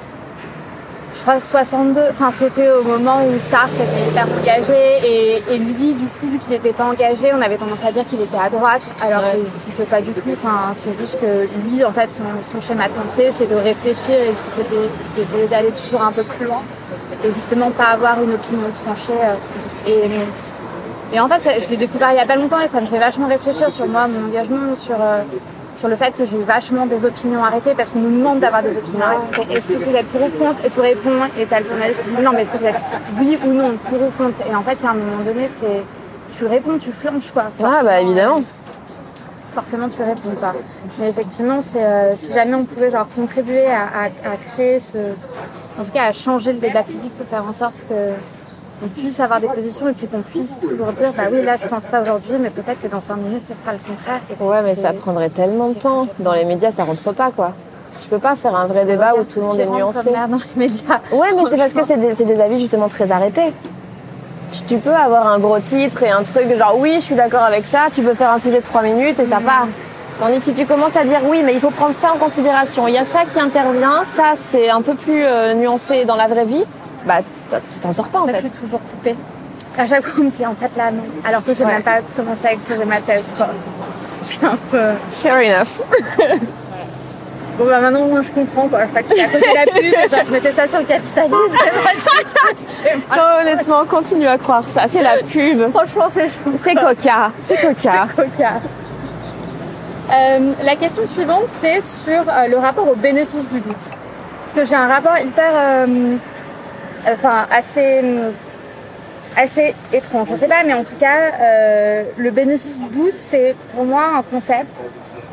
je crois 62, enfin c'était au moment où Sartre était hyper engagé et, et lui du coup vu qu'il n'était pas engagé, on avait tendance à dire qu'il était à droite alors ouais. qu'il n'était pas du tout. Enfin c'est juste que lui en fait son, son schéma de pensée c'est de réfléchir et c'était d'essayer d'aller toujours un peu plus loin et justement pas avoir une opinion tranchée. Euh, et, et en fait, ça, je l'ai découvert il y a pas longtemps et ça me fait vachement réfléchir sur moi, mon engagement, sur, euh, sur le fait que j'ai vachement des opinions arrêtées parce qu'on nous demande d'avoir des opinions arrêtées. Est-ce que vous êtes pour ou contre Et tu réponds et t'as le journaliste qui dit non, mais est-ce que vous êtes oui ou non, pour ou contre Et en fait, il y a un moment donné, c'est tu réponds, tu flanches quoi. Ah bah évidemment forcément tu réponds pas. Mais effectivement, c'est euh, si jamais on pouvait genre contribuer à, à, à, créer ce, en tout cas à changer le débat public pour faire en sorte que on puisse avoir des positions et puis qu'on puisse toujours dire bah oui là je pense ça aujourd'hui mais peut-être que dans 5 minutes ce sera le contraire. Ouais mais ça prendrait tellement de temps. Dans les médias ça rentre pas quoi. Tu peux pas faire un vrai débat où tout le monde est nuancé. Dans les médias. Ouais mais c'est parce que c'est des, des avis justement très arrêtés tu peux avoir un gros titre et un truc genre oui, je suis d'accord avec ça, tu peux faire un sujet de 3 minutes et ça part. Tandis que si tu commences à dire oui, mais il faut prendre ça en considération, il y a ça qui intervient, ça c'est un peu plus euh, nuancé dans la vraie vie, bah tu t'en sors pas en ça fait. fait toujours couper. À chaque fois, on me dit en fait là non, alors que je n'ai ouais. même pas commencé à exposer ma thèse quoi. C'est un peu. Fair enough. <laughs> Bon bah maintenant moi je comprends quoi, je crois que c'est à cause de la <laughs> pub, genre, je mettais ça sur le capitalisme. <laughs> oh, honnêtement, continue à croire ça, c'est la pub. Franchement c'est chou. C'est coca, c'est coca. coca. Euh, la question suivante c'est sur euh, le rapport au bénéfice du doute. Parce que j'ai un rapport hyper, euh, enfin assez assez étrange, je sais pas, mais en tout cas, euh, le bénéfice du doute, c'est pour moi un concept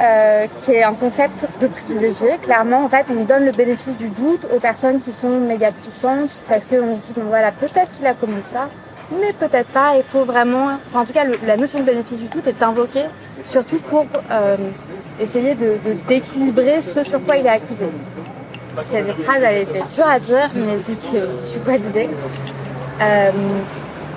euh, qui est un concept de privilégié. Clairement, en fait, on donne le bénéfice du doute aux personnes qui sont méga puissantes parce qu'on se dit, bon voilà, peut-être qu'il a commis ça, mais peut-être pas. Il faut vraiment, enfin, en tout cas, la notion de bénéfice du doute est invoquée surtout pour euh, essayer de, d'équilibrer ce sur quoi il est accusé. Cette phrase, elle était dure à dire, mais c'était, tu vois l'idée. Euh,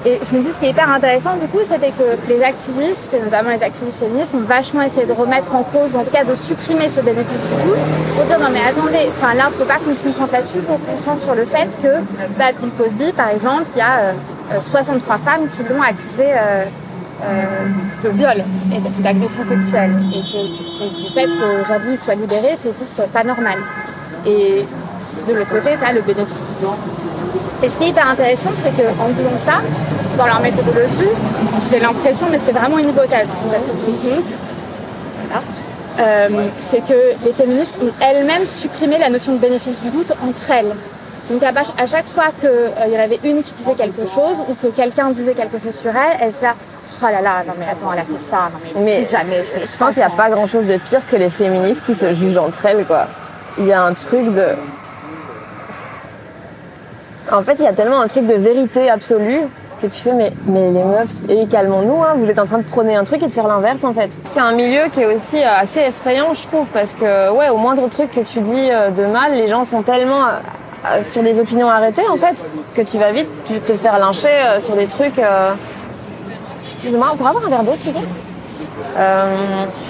et je me dis, ce qui est hyper intéressant, du coup, c'était que les activistes, et notamment les activistes féministes, ont vachement essayé de remettre en cause, ou en tout cas de supprimer ce bénéfice du doute, pour dire, non mais attendez, enfin là, faut pas qu'on se concentre là-dessus, faut qu'on se concentre sur le fait que, bah, Bill Cosby, par exemple, il y a euh, 63 femmes qui l'ont accusé euh, euh, de viol et d'agression sexuelle. Et que, que du fait qu'aujourd'hui il soit libéré, c'est juste pas normal. Et de l'autre côté, tu as le bénéfice du doute. Et ce qui est hyper intéressant, c'est qu'en disant ça, dans leur méthodologie, j'ai l'impression, mais c'est vraiment une hypothèse, voilà. euh, c'est que les féministes ont elles-mêmes supprimé la notion de bénéfice du doute entre elles. Donc à, chaque fois qu'il euh, y en avait une qui disait quelque chose ou que quelqu'un disait quelque chose sur elle, elle se là, oh là là, non mais attends, elle a fait ça, non mais, Mais jamais. Je, Je pense qu'il n'y a pas grand chose de pire que les féministes qui se jugent entre elles, quoi. Il y a un truc de. En fait, il y a tellement un truc de vérité absolue que tu fais, mais, mais les meufs, et calmons-nous, hein, vous êtes en train de prôner un truc et de faire l'inverse, en fait. C'est un milieu qui est aussi euh, assez effrayant, je trouve, parce que, ouais, au moindre truc que tu dis euh, de mal, les gens sont tellement euh, sur des opinions arrêtées, en fait, que tu vas vite te faire lyncher sur des trucs. Excuse-moi, on pourrait avoir un verre d'eau, s'il vous plaît?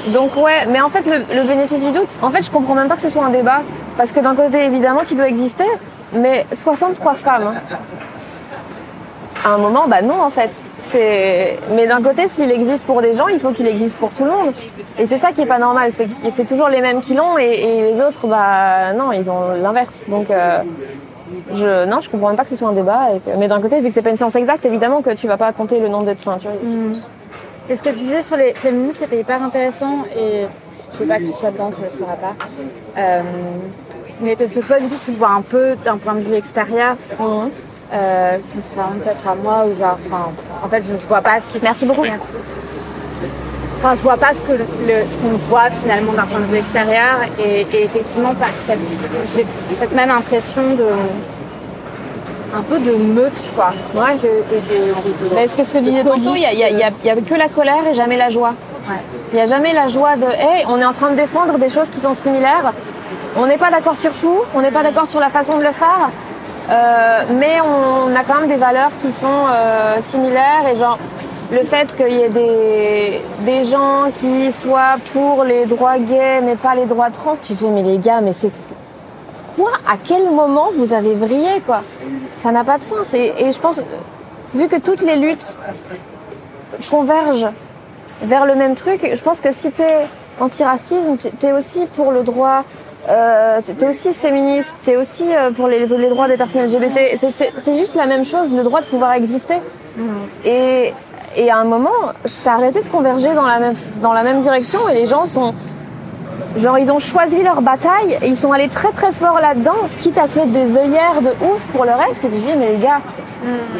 Donc ouais, mais en fait le, bénéfice du doute, en fait je comprends même pas que ce soit un débat, parce que d'un côté évidemment qui doit exister, mais 63 femmes, à un moment, bah non en fait. C'est, mais d'un côté s'il existe pour des gens, il faut qu'il existe pour tout le monde, et c'est ça qui est pas normal, c'est c'est toujours les mêmes qui l'ont et, les autres, bah non, ils ont l'inverse. Donc euh, je, non, je comprends même pas que ce soit un débat, mais d'un côté vu que c'est pas une science exacte, évidemment que tu vas pas compter le nombre de, enfin, tu vois, mm. Et ce que tu disais sur les féministes, c'était hyper intéressant et je sais pas que tu sois dedans, tu ne le sauras pas. Euh, mais parce que toi, du coup, tu le vois un peu d'un point de vue extérieur. Mmh. euh, contrairement peut-être à moi, ou genre, enfin, en fait, je, je vois pas ce qui. Merci beaucoup. Enfin, je vois pas ce que le, ce qu'on voit finalement d'un point de vue extérieur, et, et effectivement, cette- j'ai cette même impression de un peu de meute, quoi. Ouais. Que- et de- est-ce que ce que disait Toto, il y a, y a- y que la colère et jamais la joie. Ouais. Il n'y a jamais la joie de hey, on est en train de défendre des choses qui sont similaires. On n'est pas d'accord sur tout, on n'est pas d'accord sur la façon de le faire, euh, mais on a quand même des valeurs qui sont euh, similaires et genre le fait qu'il y ait des, des gens qui soient pour les droits gays mais pas les droits trans, tu fais mais les gars, mais c'est À quel moment vous avez vrillé quoi Ça n'a pas de sens et, et je pense, vu que toutes les luttes convergent vers le même truc. Je pense que si t'es antiracisme, t'es- aussi pour le droit, euh, t'es aussi féministe, t'es aussi euh, pour les, les droits des personnes LGBT. C'est- juste la même chose, le droit de pouvoir exister. Et, et à un moment, ça a arrêté de converger dans la même, dans la même direction et les gens sont... Genre, ils ont choisi leur bataille et ils sont allés très très fort là-dedans, quitte à se mettre des œillères de ouf pour le reste. Et tu dis, mais les gars,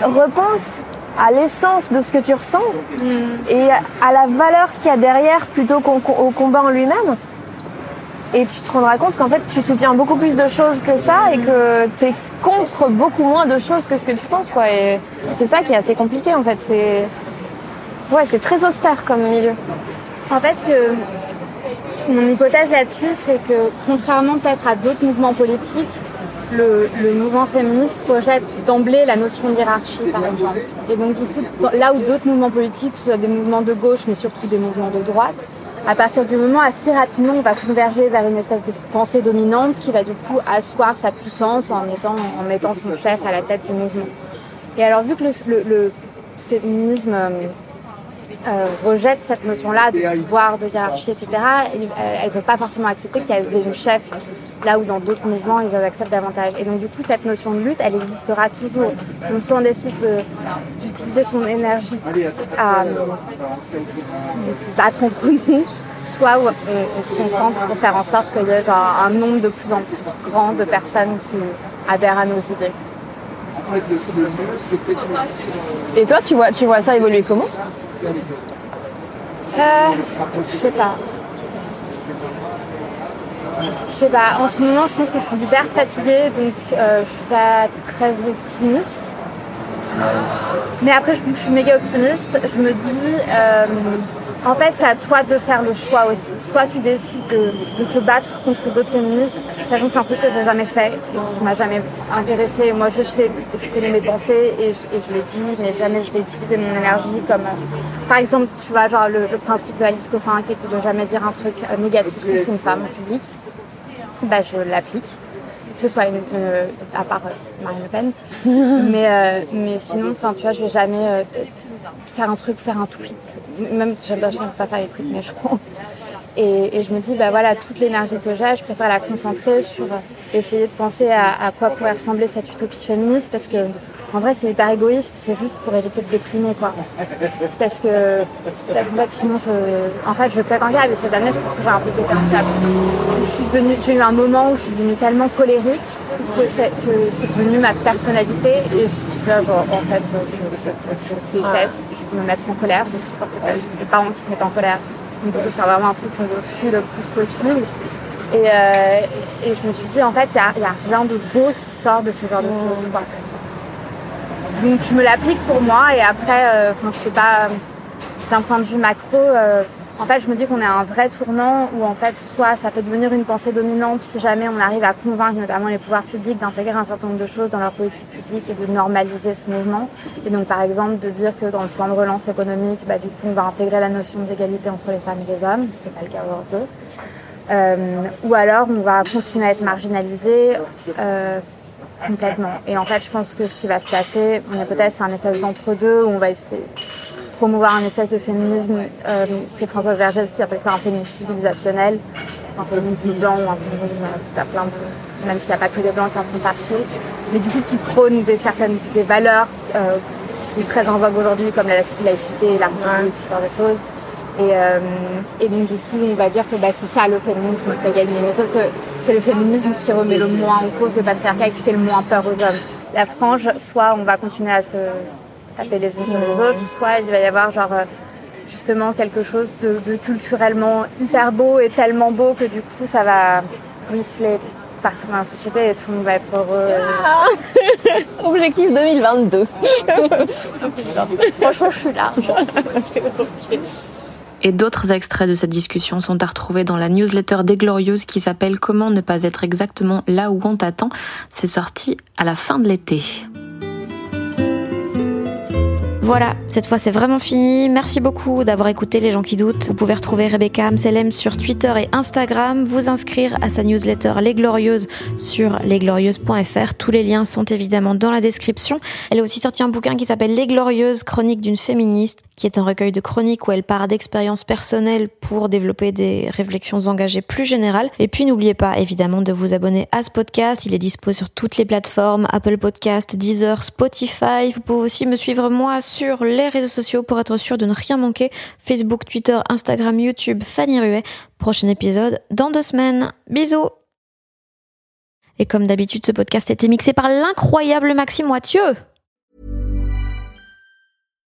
repense à l'essence de ce que tu ressens et à la valeur qu'il y a derrière plutôt qu'au au combat en lui-même. Et tu te rendras compte qu'en fait, tu soutiens beaucoup plus de choses que ça et que tu es contre beaucoup moins de choses que ce que tu penses. Quoi. Et c'est ça qui est assez compliqué en fait. C'est ouais, c'est très austère comme milieu. En fait, ce que mon hypothèse là-dessus, c'est que contrairement peut-être à d'autres mouvements politiques, le, mouvement féministe rejette d'emblée la notion d'hierarchie, par exemple. Et donc, du coup, là où d'autres mouvements politiques, soit des mouvements de gauche, mais surtout des mouvements de droite, à partir du moment assez rapidement, on va converger vers une espèce de pensée dominante qui va du coup asseoir sa puissance en, mettant son chef à la tête du mouvement. Et alors, vu que le, féminisme euh, euh, rejette cette notion-là de pouvoir, de hiérarchie, etc., elle ne veut pas forcément accepter qu'elles aient une chef, là où dans d'autres mouvements, ils en acceptent davantage. Et donc, du coup, cette notion de lutte, elle existera toujours. Donc, soit on décide de- d'utiliser son énergie à euh, se battre entre nous, soit on, on se concentre pour faire en sorte qu'il y ait genre, un nombre de plus en plus grand de personnes qui adhèrent à nos idées. Et toi, tu vois, tu vois ça évoluer comment? Euh, je sais pas. Je sais pas, en ce moment je pense que je suis hyper fatiguée donc euh, je suis pas très optimiste. Mais après vu que je suis méga optimiste, je me dis euh, en fait c'est à toi de faire le choix aussi. Soit tu décides de, de te battre contre d'autres féministes, sachant que c'est un truc que j'ai jamais fait qui m'a jamais intéressée. Moi je sais, je connais mes pensées et je, et je le dis, mais jamais je vais utiliser mon énergie comme euh, par exemple tu vois genre le, le principe de Alice Coffin qui est de jamais dire un truc euh, négatif contre une femme public bah, je l'applique. Que ce soit une, euh, à part euh, Marine Le Pen. <laughs> mais, euh, mais sinon, enfin, tu vois, je vais jamais faire un truc, faire un tweet. Même si j'adore pas faire les tweets méchants. Et, et je me dis, bah voilà, toute l'énergie que j'ai, je préfère la concentrer sur essayer de penser à quoi pourrait ressembler cette utopie féministe parce que en vrai, c'est hyper égoïste, c'est juste pour éviter de déprimer, quoi. Parce que, fait, sinon, je, en fait, je pète un câble et cette année, je pense que j'ai un peu pété câble. J'ai eu un moment où je suis devenue tellement colérique que c'est, devenu ma personnalité et je, en fait, je, déteste, je peux me mettre en colère, je supporte pas les parents qui se mettent en colère. Donc, c'est vraiment un truc que je fuis le plus possible. Et, euh, et je me suis dit, en fait, il n'y a, a rien de beau qui sort de ce genre de choses, quoi. Donc je me l'applique pour moi et après, euh, enfin je sais pas, d'un point de vue macro, euh, en fait je me dis qu'on est à un vrai tournant où en fait soit ça peut devenir une pensée dominante si jamais on arrive à convaincre notamment les pouvoirs publics d'intégrer un certain nombre de choses dans leur politique publique et de normaliser ce mouvement. Et donc par exemple de dire que dans le plan de relance économique, bah, du coup on va intégrer la notion d'égalité entre les femmes et les hommes, ce qui n'est pas le cas aujourd'hui. Euh, ou alors on va continuer à être marginalisé. Euh, complètement. Et en fait, je pense que ce qui va se passer, on est peut-être un espèce d'entre-deux où on va promouvoir un espèce de féminisme. Euh, c'est Françoise Vergès qui appelle ça un féminisme civilisationnel, un féminisme blanc ou un féminisme, t'as plein de, même s'il n'y a pas que des blancs qui en font partie, mais du coup qui prône des certaines des valeurs euh, qui sont très en vogue aujourd'hui comme la laïcité, la ce genre de choses. Et, euh, et donc du coup, on va dire que bah, c'est ça le féminisme qui a gagné. Mais sauf que c'est le féminisme qui remet le moins en cause le patriarcat et qui fait le moins peur aux hommes. la frange, soit on va continuer à se taper les unes sur les autres, soit il va y avoir genre justement quelque chose de, culturellement hyper beau et tellement beau que du coup ça va ruisseler partout dans la société et tout le monde va être heureux. Ah. <laughs> Objectif 2022. <laughs> Franchement, je suis là. <laughs> Et d'autres extraits de cette discussion sont à retrouver dans la newsletter des Glorieuses qui s'appelle Comment ne pas être exactement là où on t'attend. C'est sorti à la fin de l'été. Voilà, cette fois c'est vraiment fini. Merci beaucoup d'avoir écouté les gens qui doutent. Vous pouvez retrouver Rebecca Amselem sur Twitter et Instagram, vous inscrire à sa newsletter Les Glorieuses sur lesglorieuses.fr. Tous les liens sont évidemment dans la description. Elle a aussi sorti un bouquin qui s'appelle Les Glorieuses, chronique d'une féministe, qui est un recueil de chroniques où elle part d'expériences personnelles pour développer des réflexions engagées plus générales. Et puis n'oubliez pas évidemment de vous abonner à ce podcast. Il est dispo sur toutes les plateformes, Apple Podcast, Deezer, Spotify. Vous pouvez aussi me suivre moi sur sur les réseaux sociaux pour être sûr de ne rien manquer. Facebook, Twitter, Instagram, YouTube, Fanny Ruet. Prochain épisode dans deux semaines. Bisous Et comme d'habitude, ce podcast été mixé par l'incroyable Maxime Moitieu.